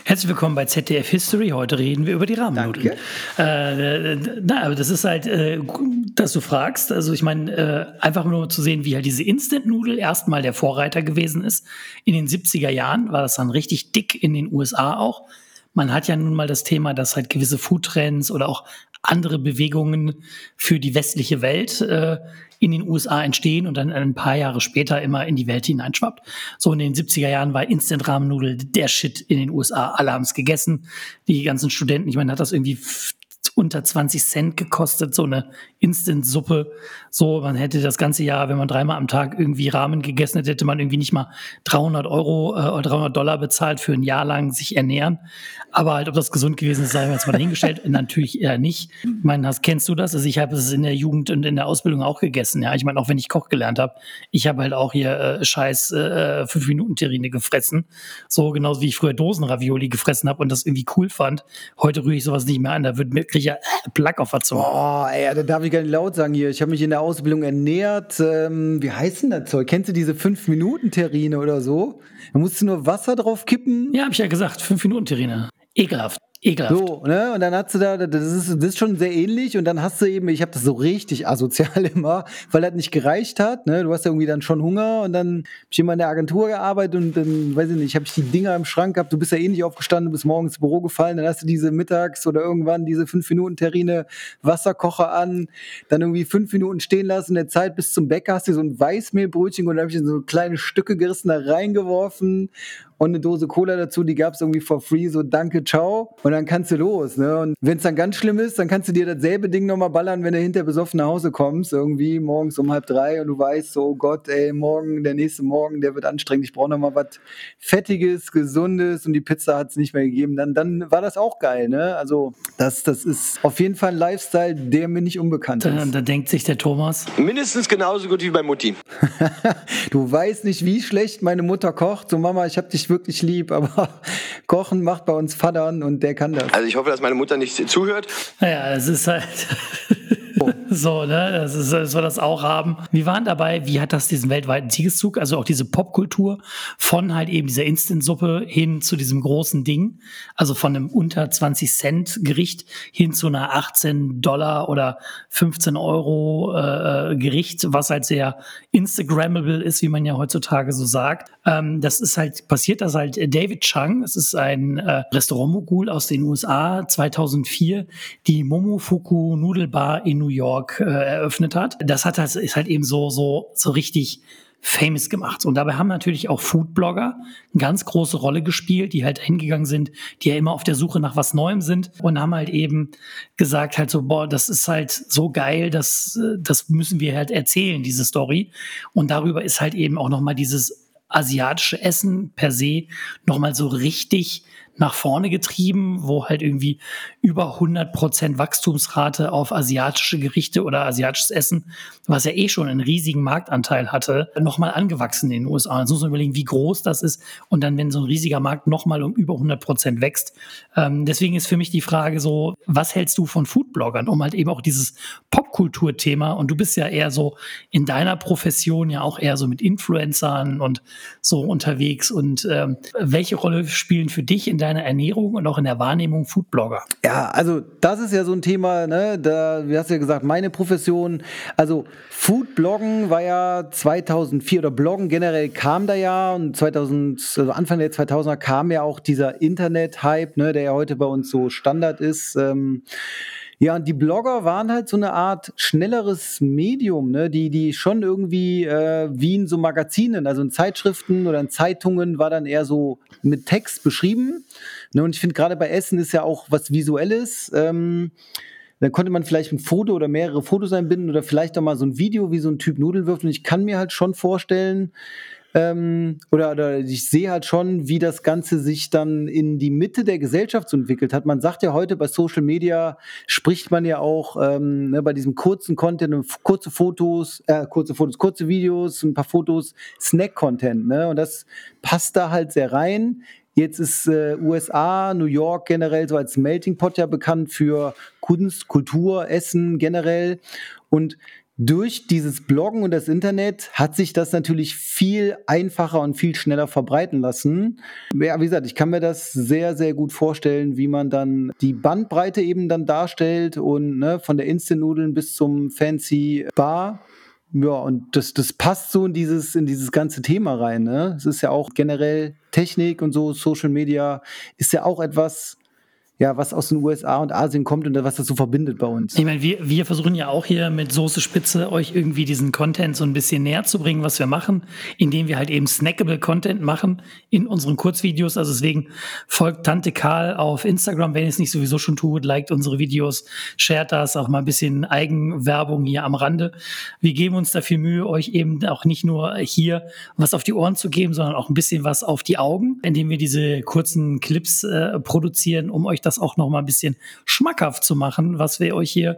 Herzlich willkommen bei ZDF History. Heute reden wir über die Rahmennudeln. Äh, na, aber das ist halt, äh, dass du fragst. Also ich meine, äh, einfach nur zu sehen, wie halt diese Instant-Nudel erstmal der Vorreiter gewesen ist. In den 70er Jahren war das dann richtig dick in den USA auch. Man hat ja nun mal das Thema, dass halt gewisse Foodtrends oder auch andere Bewegungen für die westliche Welt äh, in den USA entstehen und dann ein paar Jahre später immer in die Welt hineinschwappt. So in den 70er Jahren war Instant Rahmennudel der Shit in den USA. Alle haben es gegessen. Die ganzen Studenten, ich meine, hat das irgendwie unter 20 Cent gekostet, so eine Instant-Suppe. So, man hätte das ganze Jahr, wenn man dreimal am Tag irgendwie Rahmen gegessen hätte, hätte man irgendwie nicht mal 300 Euro äh, oder 300 Dollar bezahlt für ein Jahr lang sich ernähren. Aber halt, ob das gesund gewesen ist, sei jetzt mal dahingestellt. [LAUGHS] Natürlich eher nicht. Ich meine, hast, kennst du das? Also ich habe es in der Jugend und in der Ausbildung auch gegessen. Ja, ich meine, auch wenn ich Koch gelernt habe, ich habe halt auch hier äh, scheiß äh, 5 Minuten Terrine gefressen. So genauso wie ich früher Dosenravioli gefressen habe und das irgendwie cool fand. Heute rühre ich sowas nicht mehr an. Da wird mir kriege ich ja äh, Plack auf der Zunge. Oh, ey, da darf ich gar nicht laut sagen hier. Ich habe mich in der Ausbildung ernährt. Ähm, wie heißt denn das Zeug? Kennst du diese 5-Minuten-Terrine oder so? Da musst du nur Wasser drauf kippen. Ja, habe ich ja gesagt, 5 Minuten Terrine. Ekelhaft. Ekelhaft. So, ne? Und dann hast du da, das ist, das ist schon sehr ähnlich. Und dann hast du eben, ich habe das so richtig asozial [LAUGHS] immer, weil das nicht gereicht hat. Ne? Du hast ja irgendwie dann schon Hunger und dann hab ich immer in der Agentur gearbeitet und dann, weiß ich nicht, habe ich die Dinger im Schrank gehabt. Du bist ja eh nicht aufgestanden, du bist morgens ins Büro gefallen. Dann hast du diese mittags oder irgendwann diese fünf Minuten Terrine Wasserkocher an, dann irgendwie fünf Minuten stehen lassen. In der Zeit bis zum Bäcker hast du so ein Weißmehlbrötchen und dann habe ich so kleine Stücke gerissen da reingeworfen und eine Dose Cola dazu, die gab es irgendwie for free, so danke, ciao. Und dann kannst du los. Ne? Und wenn es dann ganz schlimm ist, dann kannst du dir dasselbe Ding nochmal ballern, wenn du hinter besoffen nach Hause kommst, irgendwie morgens um halb drei und du weißt so, oh Gott, ey, morgen, der nächste Morgen, der wird anstrengend, ich brauche nochmal was Fettiges, Gesundes und die Pizza hat es nicht mehr gegeben. Dann, dann war das auch geil, ne? Also das, das ist auf jeden Fall ein Lifestyle, der mir nicht unbekannt Da, ist. da denkt sich der Thomas, Mindestens genauso gut wie bei Mutti. [LAUGHS] Du weißt nicht, wie schlecht meine Mutter kocht. So, Mama, ich hab dich wirklich lieb, aber [LAUGHS] Kochen macht bei uns Vatern und der kann das. Also ich hoffe, dass meine Mutter nicht zuhört. naja, es ist halt [LAUGHS] [LAUGHS] so, ne? Das ist, dass wir das auch haben. Wir waren dabei, wie hat das diesen weltweiten Siegeszug, also auch diese Popkultur von halt eben dieser Instant-Suppe hin zu diesem großen Ding, also von einem unter 20 Cent Gericht hin zu einer 18 Dollar oder 15 Euro äh, Gericht, was halt sehr Instagrammable ist, wie man ja heutzutage so sagt. Ähm, das ist halt, passiert das halt David Chang, das ist ein äh, Restaurantmogul aus den USA, 2004, die Momofuku Nudelbar in New York äh, eröffnet hat. Das hat das ist halt eben so so so richtig famous gemacht. Und dabei haben natürlich auch Foodblogger eine ganz große Rolle gespielt, die halt hingegangen sind, die ja immer auf der Suche nach was Neuem sind und haben halt eben gesagt halt so, boah, das ist halt so geil, das, das müssen wir halt erzählen, diese Story. Und darüber ist halt eben auch nochmal dieses asiatische Essen per se nochmal so richtig nach vorne getrieben, wo halt irgendwie über 100% Wachstumsrate auf asiatische Gerichte oder asiatisches Essen, was ja eh schon einen riesigen Marktanteil hatte, nochmal angewachsen in den USA. Jetzt muss man überlegen, wie groß das ist und dann, wenn so ein riesiger Markt nochmal um über 100% wächst. Ähm, deswegen ist für mich die Frage so, was hältst du von Foodbloggern, um halt eben auch dieses Popkulturthema und du bist ja eher so in deiner Profession ja auch eher so mit Influencern und so unterwegs und ähm, welche Rolle spielen für dich in deiner Ernährung und auch in der Wahrnehmung Foodblogger? Ja, also das ist ja so ein Thema, ne? Da, wie hast du ja gesagt, meine Profession, also Foodbloggen war ja 2004 oder Bloggen generell kam da ja und 2000, also Anfang der 2000er kam ja auch dieser Internet-Hype, ne, der ja heute bei uns so Standard ist. Ähm, ja, und die Blogger waren halt so eine Art schnelleres Medium, ne? die, die schon irgendwie äh, wie in so Magazinen, also in Zeitschriften oder in Zeitungen war dann eher so mit Text beschrieben. Ne? Und ich finde gerade bei Essen ist ja auch was Visuelles. Ähm, dann konnte man vielleicht ein Foto oder mehrere Fotos einbinden oder vielleicht auch mal so ein Video, wie so ein Typ Nudeln wirft. Und ich kann mir halt schon vorstellen, ähm, oder, oder ich sehe halt schon, wie das Ganze sich dann in die Mitte der Gesellschaft so entwickelt hat. Man sagt ja heute bei Social Media, spricht man ja auch ähm, ne, bei diesem kurzen Content, kurze Fotos, äh, kurze Fotos, kurze Videos, ein paar Fotos, Snack-Content. Ne? Und das passt da halt sehr rein. Jetzt ist äh, USA, New York generell so als Melting Pot ja bekannt für Kunst, Kultur, Essen generell. Und durch dieses Bloggen und das Internet hat sich das natürlich viel einfacher und viel schneller verbreiten lassen. Ja, wie gesagt, ich kann mir das sehr, sehr gut vorstellen, wie man dann die Bandbreite eben dann darstellt und ne, von der Instant-Nudeln bis zum Fancy Bar. Ja, und das, das passt so in dieses, in dieses ganze Thema rein. Ne? Es ist ja auch generell Technik und so, Social Media ist ja auch etwas, ja, was aus den USA und Asien kommt und was das so verbindet bei uns. Ich meine, wir, wir versuchen ja auch hier mit Soße Spitze euch irgendwie diesen Content so ein bisschen näher zu bringen, was wir machen, indem wir halt eben snackable Content machen in unseren Kurzvideos. Also deswegen folgt Tante Karl auf Instagram, wenn ihr es nicht sowieso schon tut, liked unsere Videos, shared das, auch mal ein bisschen Eigenwerbung hier am Rande. Wir geben uns da viel Mühe, euch eben auch nicht nur hier was auf die Ohren zu geben, sondern auch ein bisschen was auf die Augen, indem wir diese kurzen Clips äh, produzieren, um euch das auch noch mal ein bisschen schmackhaft zu machen, was wir euch hier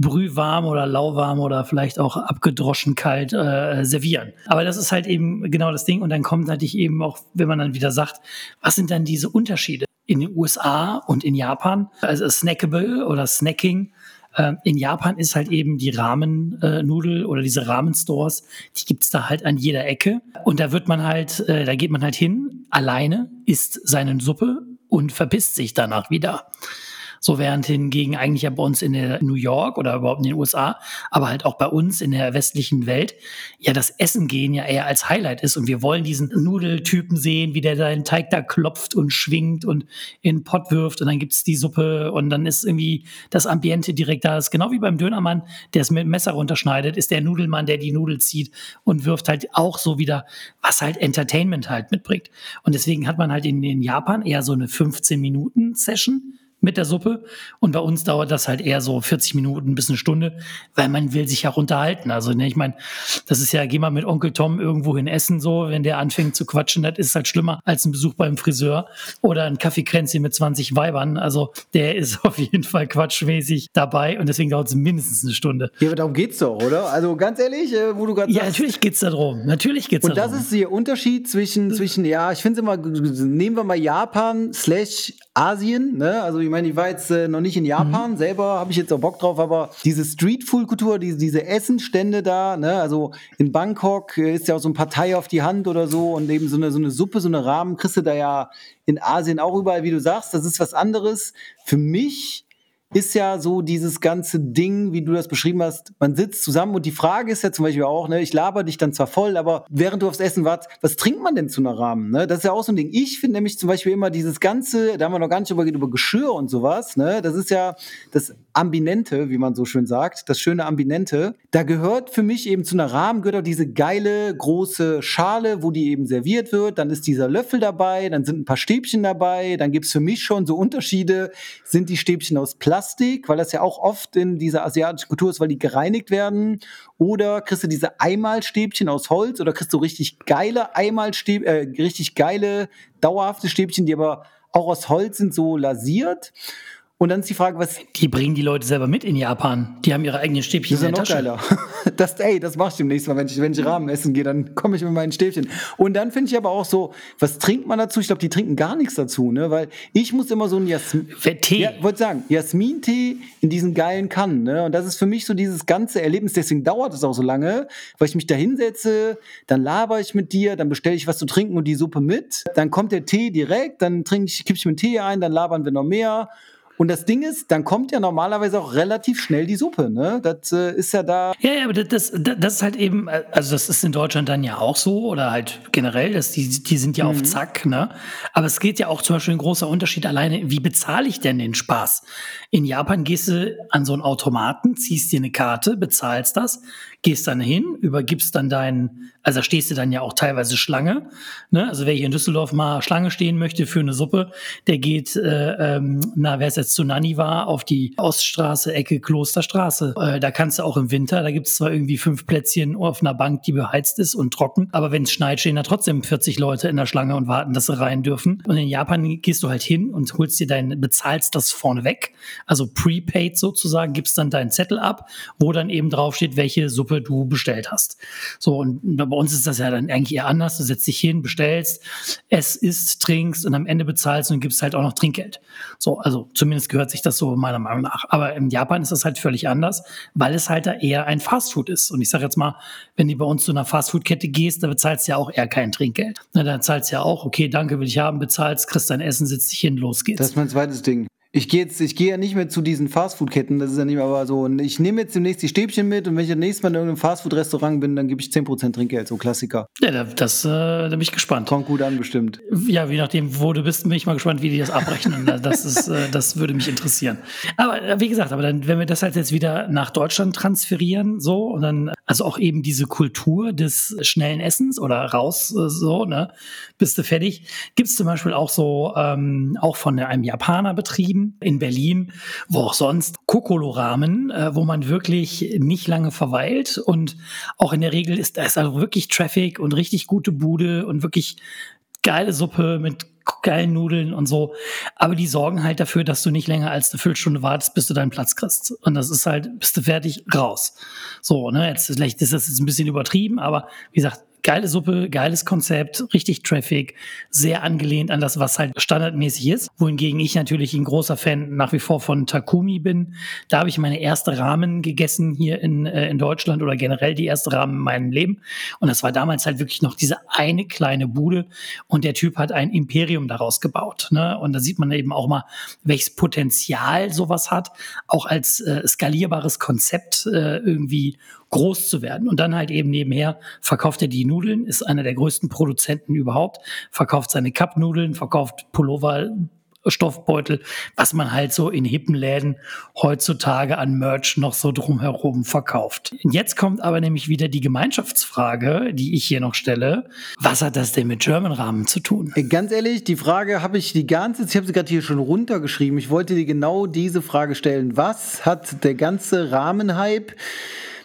brühwarm oder lauwarm oder vielleicht auch abgedroschen kalt äh, servieren. Aber das ist halt eben genau das Ding. Und dann kommt natürlich eben auch, wenn man dann wieder sagt, was sind dann diese Unterschiede in den USA und in Japan? Also snackable oder Snacking. Ähm, in Japan ist halt eben die Ramen-Nudel äh, oder diese Ramen-Stores, die gibt's da halt an jeder Ecke. Und da wird man halt, äh, da geht man halt hin, alleine, isst seine Suppe, und verpisst sich danach wieder. So während hingegen eigentlich ja bei uns in der New York oder überhaupt in den USA, aber halt auch bei uns in der westlichen Welt, ja das Essen gehen ja eher als Highlight ist. Und wir wollen diesen Nudeltypen sehen, wie der seinen Teig da klopft und schwingt und in den Pott wirft und dann gibt's die Suppe und dann ist irgendwie das Ambiente direkt da. Das ist genau wie beim Dönermann, der es mit dem Messer runterschneidet, ist der Nudelmann, der die Nudel zieht und wirft halt auch so wieder, was halt Entertainment halt mitbringt. Und deswegen hat man halt in, in Japan eher so eine 15 Minuten Session mit der Suppe. Und bei uns dauert das halt eher so 40 Minuten bis eine Stunde, weil man will sich ja unterhalten. Also, ne, ich meine, das ist ja, geh mal mit Onkel Tom irgendwo hin essen, so, wenn der anfängt zu quatschen, das ist halt schlimmer als ein Besuch beim Friseur oder ein Kaffeekränzchen mit 20 Weibern. Also, der ist [LAUGHS] auf jeden Fall quatschmäßig dabei und deswegen dauert es mindestens eine Stunde. Ja, aber darum geht's doch, oder? Also, ganz ehrlich, äh, wo du gerade Ja, natürlich geht's darum. Natürlich geht's Und darum. das ist der Unterschied zwischen, zwischen ja, ich finde es immer, nehmen wir mal Japan slash Asien, ne? Also ich meine, ich war jetzt äh, noch nicht in Japan, selber habe ich jetzt auch Bock drauf, aber diese Street-Food-Kultur, diese, diese Essenstände da, ne? Also in Bangkok äh, ist ja auch so ein Partei auf die Hand oder so und eben so eine, so eine Suppe, so eine Rahmen kriegst du da ja in Asien auch überall, wie du sagst, das ist was anderes. Für mich ist ja so dieses ganze Ding, wie du das beschrieben hast, man sitzt zusammen und die Frage ist ja zum Beispiel auch, ne, ich laber dich dann zwar voll, aber während du aufs Essen wartest, was trinkt man denn zu einer Rahmen? Ne? Das ist ja auch so ein Ding. Ich finde nämlich zum Beispiel immer dieses ganze, da haben wir noch gar nicht über, über Geschirr und sowas, ne? Das ist ja das Ambinente, wie man so schön sagt, das schöne Ambinente. Da gehört für mich eben zu einer Rahmen, gehört auch diese geile große Schale, wo die eben serviert wird. Dann ist dieser Löffel dabei, dann sind ein paar Stäbchen dabei, dann gibt's für mich schon so Unterschiede. Sind die Stäbchen aus Plastik, weil das ja auch oft in dieser asiatischen Kultur ist, weil die gereinigt werden? Oder kriegst du diese Einmalstäbchen aus Holz oder kriegst du richtig geile Einmalstäbchen, äh, richtig geile dauerhafte Stäbchen, die aber auch aus Holz sind, so lasiert. Und dann ist die Frage, was. Die bringen die Leute selber mit in Japan. Die haben ihre eigenen Stäbchen Das ist ja in der noch Tasche. geiler. [LAUGHS] Das, ey, das mach ich demnächst mal, wenn ich, wenn ich Rahmen essen gehe, dann komme ich mit meinen Stäbchen. Und dann finde ich aber auch so, was trinkt man dazu? Ich glaube, die trinken gar nichts dazu, ne? Weil ich muss immer so ein Jasmin. Tee. Ja, wollte sagen, Jasmin-Tee in diesen geilen Kannen, ne? Und das ist für mich so dieses ganze Erlebnis, deswegen dauert es auch so lange, weil ich mich da hinsetze, dann laber ich mit dir, dann bestelle ich was zu trinken und die Suppe mit, dann kommt der Tee direkt, dann trinke ich, kipp ich mir einen Tee ein, dann labern wir noch mehr. Und das Ding ist, dann kommt ja normalerweise auch relativ schnell die Suppe, ne? Das äh, ist ja da. Ja, ja, aber das, das, das ist halt eben, also das ist in Deutschland dann ja auch so oder halt generell, dass die, die sind ja auf Zack, ne? Aber es geht ja auch zum Beispiel ein großer Unterschied alleine, wie bezahle ich denn den Spaß? In Japan gehst du an so einen Automaten, ziehst dir eine Karte, bezahlst das, gehst dann hin, übergibst dann deinen, also stehst du dann ja auch teilweise Schlange, ne? Also wer hier in Düsseldorf mal Schlange stehen möchte für eine Suppe, der geht, äh, ähm, na, wer es jetzt zu Nani war, auf die Oststraße, Ecke Klosterstraße. Äh, da kannst du auch im Winter, da gibt es zwar irgendwie fünf Plätzchen auf einer Bank, die beheizt ist und trocken, aber wenn es schneit, stehen da trotzdem 40 Leute in der Schlange und warten, dass sie rein dürfen. Und in Japan gehst du halt hin und holst dir dein, bezahlst das vorne weg, also prepaid sozusagen, gibst dann deinen Zettel ab, wo dann eben draufsteht, welche Suppe du bestellt hast. So, und bei uns ist das ja dann eigentlich eher anders. Du setzt dich hin, bestellst, es isst, trinkst und am Ende bezahlst und gibst halt auch noch Trinkgeld. So, also zumindest gehört sich das so meiner Meinung nach. Aber in Japan ist das halt völlig anders, weil es halt da eher ein Fastfood ist. Und ich sage jetzt mal, wenn du bei uns zu einer Fastfood-Kette gehst, da bezahlst du ja auch eher kein Trinkgeld. Na, da zahlst du ja auch, okay, danke, will ich haben, bezahlst, kriegst dein Essen, sitzt dich hin, los geht's. Das ist mein zweites Ding. Ich gehe jetzt, ich gehe ja nicht mehr zu diesen Fastfood-Ketten, das ist ja nicht mehr aber so. Und ich nehme jetzt demnächst die Stäbchen mit und wenn ich das nächste Mal in irgendeinem Fastfood-Restaurant bin, dann gebe ich 10% Trinkgeld, so Klassiker. ja, da- das, äh, da bin ich gespannt. Kommt gut an, bestimmt. Ja, je nachdem, wo du bist, bin ich mal gespannt, wie die das abrechnen. [LAUGHS] Das, ist, äh, das würde mich interessieren. Aber äh, wie gesagt, aber dann, wenn wir das halt jetzt wieder nach Deutschland transferieren, so, und dann, also auch eben diese Kultur des schnellen Essens oder raus, äh, so, ne, bist du fertig. Gibt es zum Beispiel auch so, ähm, auch von einem Japaner betrieben in Berlin, wo auch sonst Kokoro-Ramen, äh, wo man wirklich nicht lange verweilt und auch in der Regel ist da also wirklich Traffic und richtig gute Bude und wirklich geile Suppe mit geilen Nudeln und so. Aber die sorgen halt dafür, dass du nicht länger als eine Viertelstunde wartest, bis du deinen Platz kriegst. Und das ist halt, bist du fertig, raus. So, ne, jetzt ist das jetzt ein bisschen übertrieben, aber wie gesagt, geile Suppe, geiles Konzept, richtig Traffic, sehr angelehnt an das, was halt standardmäßig ist. Wohingegen ich natürlich ein großer Fan nach wie vor von Takumi bin. Da habe ich meine erste Ramen gegessen hier in, äh, in Deutschland oder generell die erste Ramen in meinem Leben. Und das war damals halt wirklich noch diese eine kleine Bude und der Typ hat ein Imperium daraus gebaut. Ne? Und da sieht man eben auch mal, welches Potenzial sowas hat, auch als äh, skalierbares Konzept äh, irgendwie groß zu werden. Und dann halt eben nebenher verkauft er die Nudeln, ist einer der größten Produzenten überhaupt, verkauft seine Cup-Nudeln, verkauft Pullover, Stoffbeutel, was man halt so in hippen Läden heutzutage an Merch noch so drumherum verkauft. Jetzt kommt aber nämlich wieder die Gemeinschaftsfrage, die ich hier noch stelle. Was hat das denn mit German Rahmen zu tun? Ganz ehrlich, die Frage habe ich die ganze Zeit, ich habe sie gerade hier schon runtergeschrieben. Ich wollte dir genau diese Frage stellen. Was hat der ganze Rahmenhype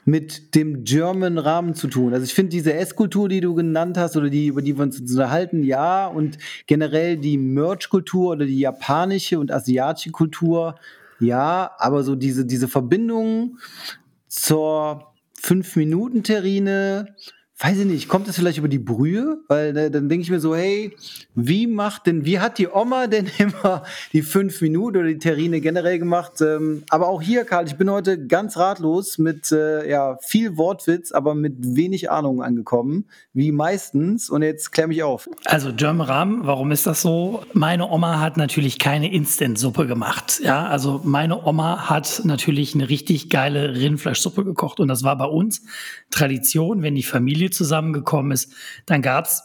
mit dem German Rahmen zu tun? Also ich finde diese Esskultur, die du genannt hast oder die, über die wir uns unterhalten, ja. Und generell die Merch-Kultur oder die japanische und asiatische Kultur, ja. Aber so diese, diese Verbindung zur 5-Minuten-Terrine, weiß ich nicht, kommt das vielleicht über die Brühe? Weil äh, dann denke ich mir so, hey, wie macht denn, wie hat die Oma [LAUGHS] denn immer die fünf Minuten oder die Terrine generell gemacht? Ähm, aber auch hier, Karl, ich bin heute ganz ratlos mit äh, ja, viel Wortwitz, aber mit wenig Ahnung angekommen, wie meistens. Und jetzt klär mich auf. Also German Rahmen, warum ist das so? Meine Oma hat natürlich keine Instant-Suppe gemacht. Ja, also meine Oma hat natürlich eine richtig geile Rindfleischsuppe gekocht und das war bei uns Tradition, wenn die Familie zusammengekommen ist, dann gab's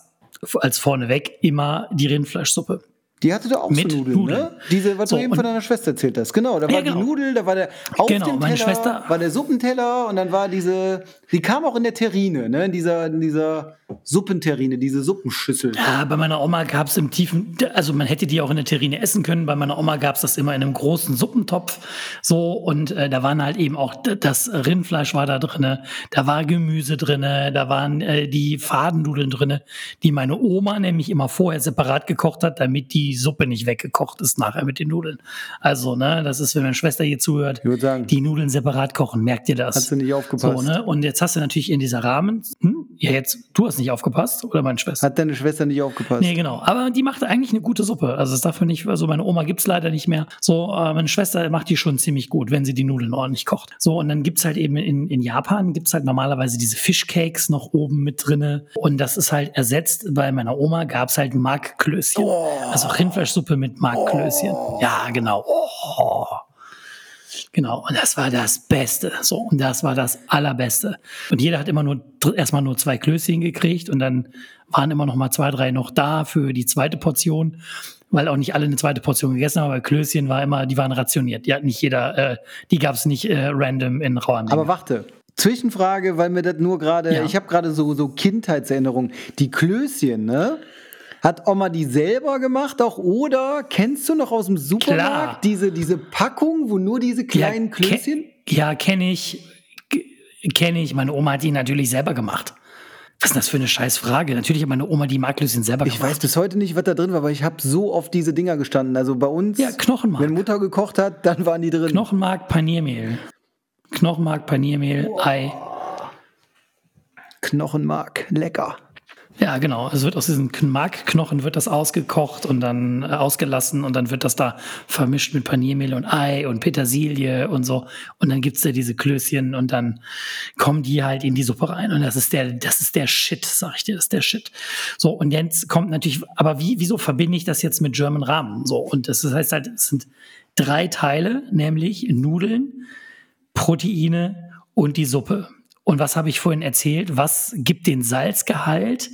als vorneweg immer die Rindfleischsuppe. Die hatte da auch Mit so Nudeln, Nudeln. ne? Diese, was So, du eben von deiner Schwester erzählt hast. Genau, da war Ja, die genau. Nudel, da war der auf Genau, dem meine Teller, Schwester- war der Suppenteller und dann war diese, die kam auch in der Terrine, ne? In dieser, in dieser Suppenterrine, diese Suppenschüssel. Ja, bei meiner Oma gab's im tiefen, also man hätte die auch in der Terrine essen können. Bei meiner Oma gab's das immer in einem großen Suppentopf. So, und äh, da waren halt eben auch das Rindfleisch war da drinne, da war Gemüse drinne, da waren äh, die Fadennudeln drinne, die meine Oma nämlich immer vorher separat gekocht hat, damit die die Suppe nicht weggekocht ist nachher mit den Nudeln. Also, ne, das ist, wenn meine Schwester hier zuhört, sagen, die Nudeln separat kochen, merkt ihr das? hast du nicht aufgepasst. so, ne? Und jetzt hast du natürlich in dieser Rahmen, hm? ja, jetzt, du hast nicht aufgepasst, oder meine Schwester? Hat deine Schwester nicht aufgepasst? Nee, genau. Aber die macht eigentlich eine gute Suppe. Also das darf man nicht, also meine Oma gibt's leider nicht mehr. So, äh, meine Schwester macht die schon ziemlich gut, wenn sie die Nudeln ordentlich kocht. So, und dann gibt's halt eben in, in Japan gibt's halt normalerweise diese Fishcakes noch oben mit drinne. Und das ist halt ersetzt, bei meiner Oma gab's halt Markklößchen. Also Rindfleischsuppe mit Markklößchen. Ja, genau. Oh. Genau, und das war das Beste. So, und das war das Allerbeste. Und jeder hat immer nur erstmal nur zwei Klößchen gekriegt und dann waren immer noch mal zwei, drei noch da für die zweite Portion, weil auch nicht alle eine zweite Portion gegessen haben, aber Klößchen war immer, die waren rationiert. Die hat nicht jeder, äh, die gab es nicht äh, random in rauer Menge. Aber warte. Zwischenfrage, weil mir das nur gerade, Ja. ich habe gerade so, so Kindheitserinnerungen. Die Klößchen, ne? Hat Oma die selber gemacht auch oder kennst du noch aus dem Supermarkt Klar. diese, diese Packung, wo nur diese kleinen ja, Klößchen? ke- Ja, kenne ich. Kenne ich. Meine Oma hat die natürlich selber gemacht. Was ist denn das für eine scheiß Frage? Natürlich hat meine Oma die Marklöschen selber Ich gemacht. weiß bis heute nicht, was da drin war, aber ich habe so oft diese Dinger gestanden. Also bei uns, Ja, Knochenmark. wenn Mutter gekocht hat, dann waren die drin. Knochenmark, Paniermehl. Knochenmark, Paniermehl, Ei. Knochenmark, lecker. Ja, genau. Es wird aus diesen Markknochen wird das ausgekocht und dann äh, ausgelassen und dann wird das da vermischt mit Paniermehl und Ei und Petersilie und so. Und dann gibt's da diese Klößchen und dann kommen die halt in die Suppe rein. Und das ist der, das ist der Shit, sag ich dir, das ist der Shit. So, und jetzt kommt natürlich, aber wie, wieso verbinde ich das jetzt mit German Ramen? So, und das heißt halt, es sind drei Teile, nämlich Nudeln, Proteine und die Suppe. Und was habe ich vorhin erzählt? Was gibt den Salzgehalt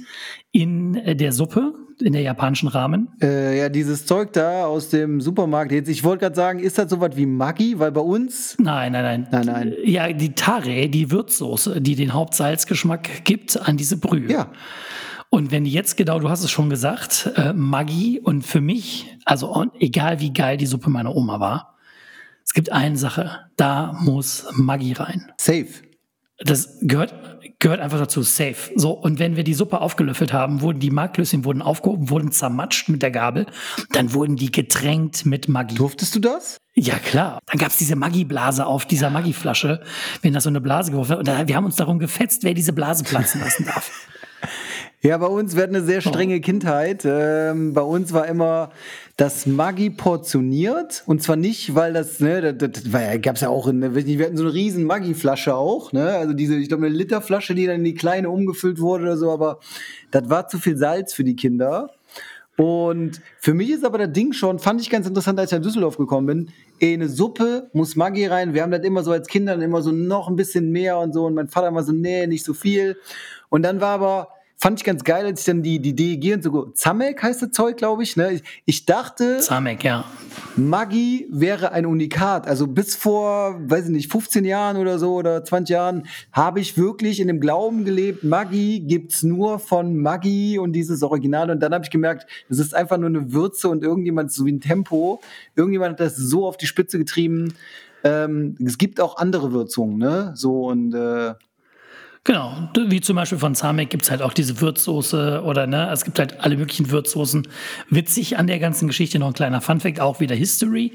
in äh, der Suppe, in der japanischen Ramen? Äh, ja, dieses Zeug da aus dem Supermarkt. Jetzt, ich wollte gerade sagen, ist das sowas wie Maggi? Weil bei uns, Nein, nein, nein. Nein, nein. Ja, die Tare, die Würzsoße, die den Hauptsalzgeschmack gibt an diese Brühe. ja, Und wenn jetzt genau, du hast es schon gesagt, äh, Maggi und für mich, also egal wie geil die Suppe meiner Oma war, es gibt eine Sache, da muss Maggi rein. safe. Das gehört, gehört einfach dazu, safe. So, und wenn wir die Suppe aufgelöffelt haben, wurden die Marklöschen wurden aufgehoben, wurden zermatscht mit der Gabel, dann wurden die getränkt mit Maggi. Durftest du das? Ja, klar. Dann gab's diese Maggi-Blase auf dieser Maggi-Flasche, wenn das so eine Blase geworfen wird. Und da, wir haben uns darum gefetzt, wer diese Blase platzen lassen darf. [LAUGHS] Ja, bei uns, wir hatten eine sehr strenge Kindheit. Ähm, bei uns war immer das Maggi portioniert. Und zwar nicht, weil das, ne, das, das ja, gab's ja auch, in, nicht, wir hatten so eine riesen Maggi-Flasche auch, ne? Also diese, ich glaube, eine Literflasche, die dann in die kleine umgefüllt wurde oder so, aber das war zu viel Salz für die Kinder. Und für mich ist aber das Ding schon, fand ich ganz interessant, als ich nach Düsseldorf gekommen bin. In eine Suppe muss Maggi rein. Wir haben das immer so als Kinder immer so noch ein bisschen mehr und so. Und mein Vater war so, nee, nicht so viel. Und dann war aber, fand ich ganz geil, als ich dann die, die DEG und so, Zamek heißt das Zeug, glaube ich. Ne? Ich, ich dachte, Zamek, ja. Maggi wäre ein Unikat. Also bis vor, weiß ich nicht, 15 Jahren oder so oder 20 Jahren habe ich wirklich in dem Glauben gelebt, Maggi gibt's nur von Maggi und dieses Original. Und dann habe ich gemerkt, es ist einfach nur eine Würze und irgendjemand, so wie ein Tempo, irgendjemand hat das so auf die Spitze getrieben. Ähm, es gibt auch andere Würzungen, ne? So und äh, Genau, wie zum Beispiel von Zamek gibt's halt auch diese Würzsoße oder ne, es gibt halt alle möglichen Würzsoßen. Witzig an der ganzen Geschichte noch ein kleiner Funfact, auch wieder History.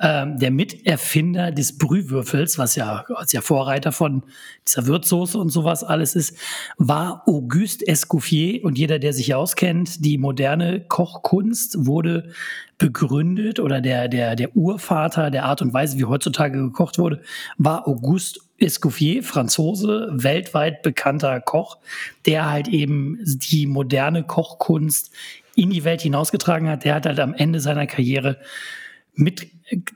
Ähm, der Miterfinder des Brühwürfels, was ja, was ja Vorreiter von dieser Würzsoße und sowas alles ist, war Auguste Escoffier. Und jeder, der sich auskennt, die moderne Kochkunst wurde begründet oder der, der, der Urvater der Art und Weise, wie heutzutage gekocht wurde, war Auguste Escoffier, Franzose, weltweit bekannter Koch, der halt eben die moderne Kochkunst in die Welt hinausgetragen hat. Der hat halt am Ende seiner Karriere mit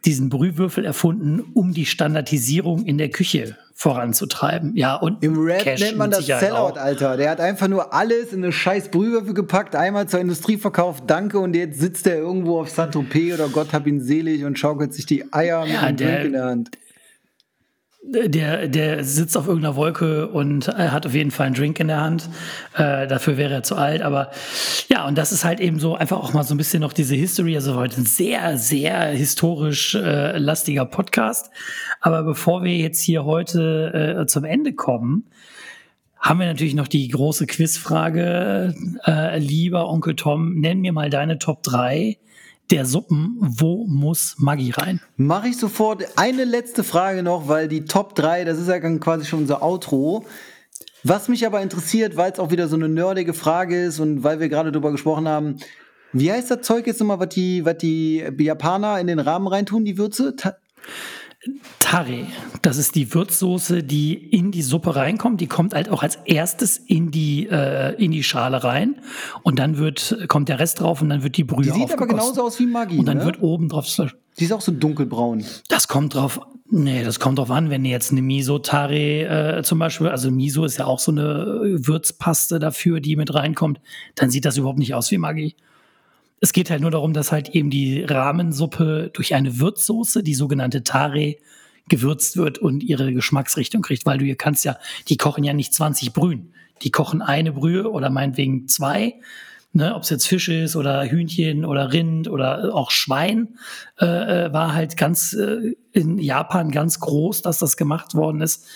diesen Brühwürfel erfunden, um die Standardisierung in der Küche voranzutreiben. Ja, und im Rap Cash nennt man das Sicherheit Sellout, auch. Alter. Der hat einfach nur alles in eine scheiß Brühwürfel gepackt, einmal zur Industrie verkauft, danke, und jetzt sitzt er irgendwo auf Saint-Tropez oder Gott hab ihn selig und schaukelt sich die Eier mit Ja, der- Drink in der Hand. Der, der sitzt auf irgendeiner Wolke und er hat auf jeden Fall einen Drink in der Hand. Äh, dafür wäre er zu alt. Aber ja, und das ist halt eben so einfach auch mal so ein bisschen noch diese History. Also heute ein sehr, sehr historisch äh, lastiger Podcast. Aber bevor wir jetzt hier heute äh, zum Ende kommen, haben wir natürlich noch die große Quizfrage. Äh, lieber Onkel Tom, nenn mir mal deine Top 3 der Suppen. Wo muss Maggi rein? Mache ich sofort. Eine letzte Frage noch, weil die Top 3, das ist ja quasi schon unser Outro. Was mich aber interessiert, weil es auch wieder so eine nerdige Frage ist und weil wir gerade drüber gesprochen haben, wie heißt das Zeug jetzt nochmal, was die, was die Japaner in den Rahmen reintun, die Würze? Ta Tare, das ist die Würzsoße, die in die Suppe reinkommt. Die kommt halt auch als erstes in die, äh, in die Schale rein. Und dann wird, kommt der Rest drauf und dann wird die Brühe die sieht aber genauso aus wie Maggi, Und dann ne? wird oben drauf Die ist auch so dunkelbraun. Das kommt drauf, nee, das kommt drauf an, wenn ihr jetzt eine Miso-Tare äh, zum Beispiel, also Miso ist ja auch so eine Würzpaste dafür, die mit reinkommt, dann sieht das überhaupt nicht aus wie Maggi. Es geht halt nur darum, dass halt eben die Rahmensuppe durch eine Würzsoße, die sogenannte Tare, gewürzt wird und ihre Geschmacksrichtung kriegt, weil du hier kannst ja, die kochen ja nicht 20 Brühen. Die kochen eine Brühe oder meinetwegen zwei, ne, ob es jetzt Fisch ist oder Hühnchen oder Rind oder auch Schwein, äh, äh, war halt ganz äh, in Japan ganz groß, dass das gemacht worden ist.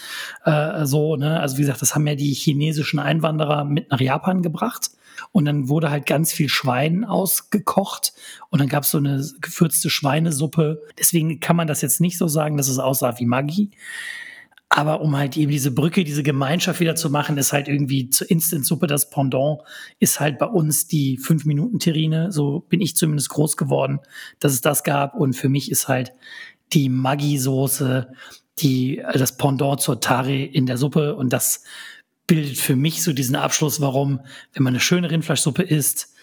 Äh, so, ne, also wie gesagt, das haben ja die chinesischen Einwanderer mit nach Japan gebracht. Und dann wurde halt ganz viel Schwein ausgekocht und dann gab es so eine gewürzte Schweinesuppe. Deswegen kann man das jetzt nicht so sagen, dass es aussah wie Maggi. Aber um halt eben diese Brücke, diese Gemeinschaft wieder zu machen, ist halt irgendwie zur Instant-Suppe das Pendant, ist halt bei uns die 5-Minuten-Terrine. So bin ich zumindest groß geworden, dass es das gab. Und für mich ist halt die Maggi-Soße die, das Pendant zur Tare in der Suppe. Und das bildet für mich so diesen Abschluss, warum, wenn man eine schöne Rindfleischsuppe isst,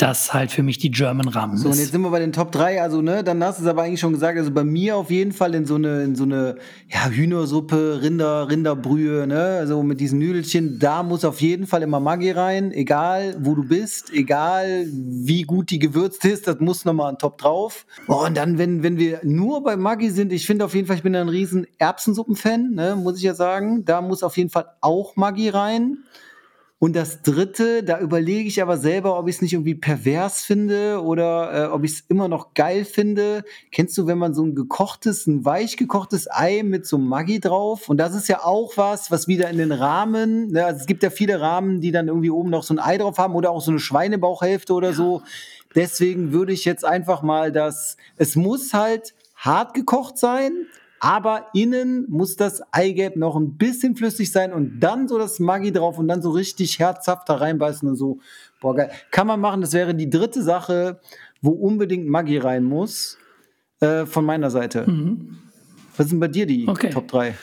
das halt für mich die German Ramen So, und ist. jetzt sind wir bei den Top 3, also ne, dann hast du es aber eigentlich schon gesagt, also bei mir auf jeden Fall in so eine, in so eine ja, Hühnersuppe, Rinder, Rinderbrühe, ne, also mit diesen Nüdelchen, da muss auf jeden Fall immer Maggi rein, egal wo du bist, egal wie gut die gewürzt ist, das muss nochmal ein Top drauf. Boah, und dann, wenn, wenn wir nur bei Maggi sind, ich finde auf jeden Fall, ich bin da ein riesen Erbsensuppen-Fan, ne, muss ich ja sagen, da muss auf jeden Fall auch Maggi rein. Und das dritte, da überlege ich aber selber, ob ich es nicht irgendwie pervers finde oder äh, ob ich es immer noch geil finde. Kennst du, wenn man so ein gekochtes, ein weich gekochtes Ei mit so Maggi drauf? Und das ist ja auch was, was wieder in den Rahmen, ne, also es gibt ja viele Rahmen, die dann irgendwie oben noch so ein Ei drauf haben oder auch so eine Schweinebauchhälfte oder so. Deswegen würde ich jetzt einfach mal das, es muss halt hart gekocht sein, aber innen muss das Eigelb noch ein bisschen flüssig sein und dann so das Maggi drauf und dann so richtig herzhaft da reinbeißen und so. Boah, geil. Kann man machen, das wäre die dritte Sache, wo unbedingt Maggi rein muss, äh, von meiner Seite. Was sind bei dir die Mhm. Okay. Top 3?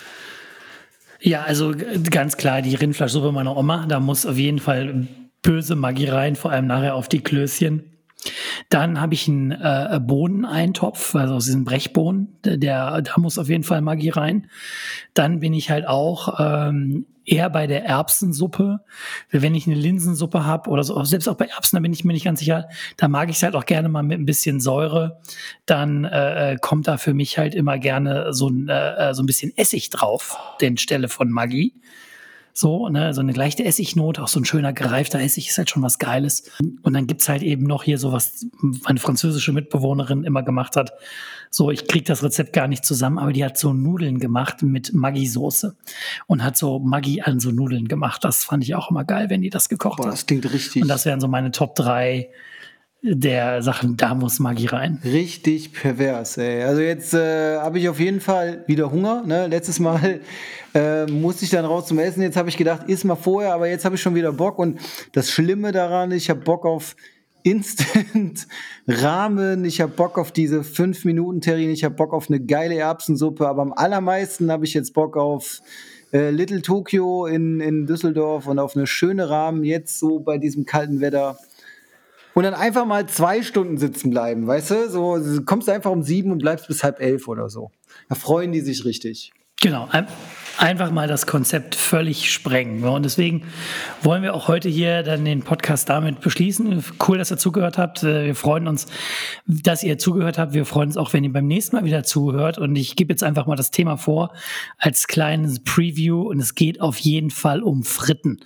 Ja, also ganz klar, die Rindfleischsuppe meiner Oma, da muss auf jeden Fall böse Maggi rein, vor allem nachher auf die Klößchen. Dann habe ich einen äh, Bohneneintopf, also aus diesen Brechbohnen, der, da muss auf jeden Fall Maggi rein. Dann bin ich halt auch ähm, eher bei der Erbsensuppe. Wenn ich eine Linsensuppe habe oder so, selbst auch bei Erbsen, da bin ich mir nicht ganz sicher, da mag ich es halt auch gerne mal mit ein bisschen Säure. Dann äh, äh, kommt da für mich halt immer gerne so ein, äh, äh, so ein bisschen Essig drauf, den Stelle von Maggi. So, ne, so eine leichte Essignote, auch so ein schöner gereifter Essig ist halt schon was Geiles. Und dann gibt's halt eben noch hier so was meine französische Mitbewohnerin immer gemacht hat. So, ich krieg das Rezept gar nicht zusammen, aber die hat so Nudeln gemacht mit Maggi-Soße und hat so Maggi an so Nudeln gemacht. Das fand ich auch immer geil, wenn die das gekocht Boah, hat. das klingt richtig, Und das wären so meine Top drei der Sachen, da muss Maggi rein. richtig pervers. Ey. Also jetzt äh, habe ich auf jeden Fall wieder Hunger. Ne? Letztes Mal [LAUGHS] äh, musste ich dann raus zum Essen. Jetzt habe ich gedacht, iss mal vorher, aber jetzt habe ich schon wieder Bock. Und das Schlimme daran, ich habe Bock auf Instant [LAUGHS] Ramen, ich habe Bock auf diese 5 Minuten Terrine, ich habe Bock auf eine geile Erbsensuppe, aber am allermeisten habe ich jetzt Bock auf äh, Little Tokyo in, in Düsseldorf und auf eine schöne Rahmen jetzt so bei diesem kalten Wetter. Und dann einfach mal zwei Stunden sitzen bleiben, weißt du? So du kommst einfach um sieben und bleibst bis halb elf oder so. Da freuen die sich richtig. Genau, ein, einfach mal das Konzept völlig sprengen. Und deswegen wollen wir auch heute hier dann den Podcast damit beschließen. Cool, dass ihr zugehört habt. Äh, Wir freuen uns, dass ihr zugehört habt. Wir freuen uns auch, wenn ihr beim nächsten Mal wieder zuhört. Und ich gebe jetzt einfach mal das Thema vor als kleines Preview. Und es geht auf jeden Fall um Fritten.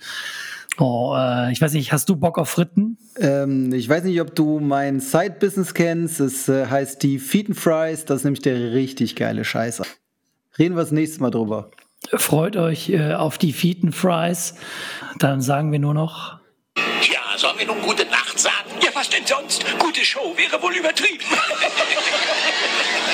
Oh, äh, ich weiß nicht, hast du Bock auf Fritten? Ähm, ich weiß nicht, ob du mein Side-Business kennst. Es äh, heißt die Feet and Fries. Das ist nämlich der richtig geile Scheiße. Reden wir das nächste Mal drüber. Freut euch äh, auf die Fieten Fries. Dann sagen wir nur noch. Ja, sollen wir nun gute Nacht sagen? Ja, was denn sonst? Gute Show wäre wohl übertrieben. [LAUGHS]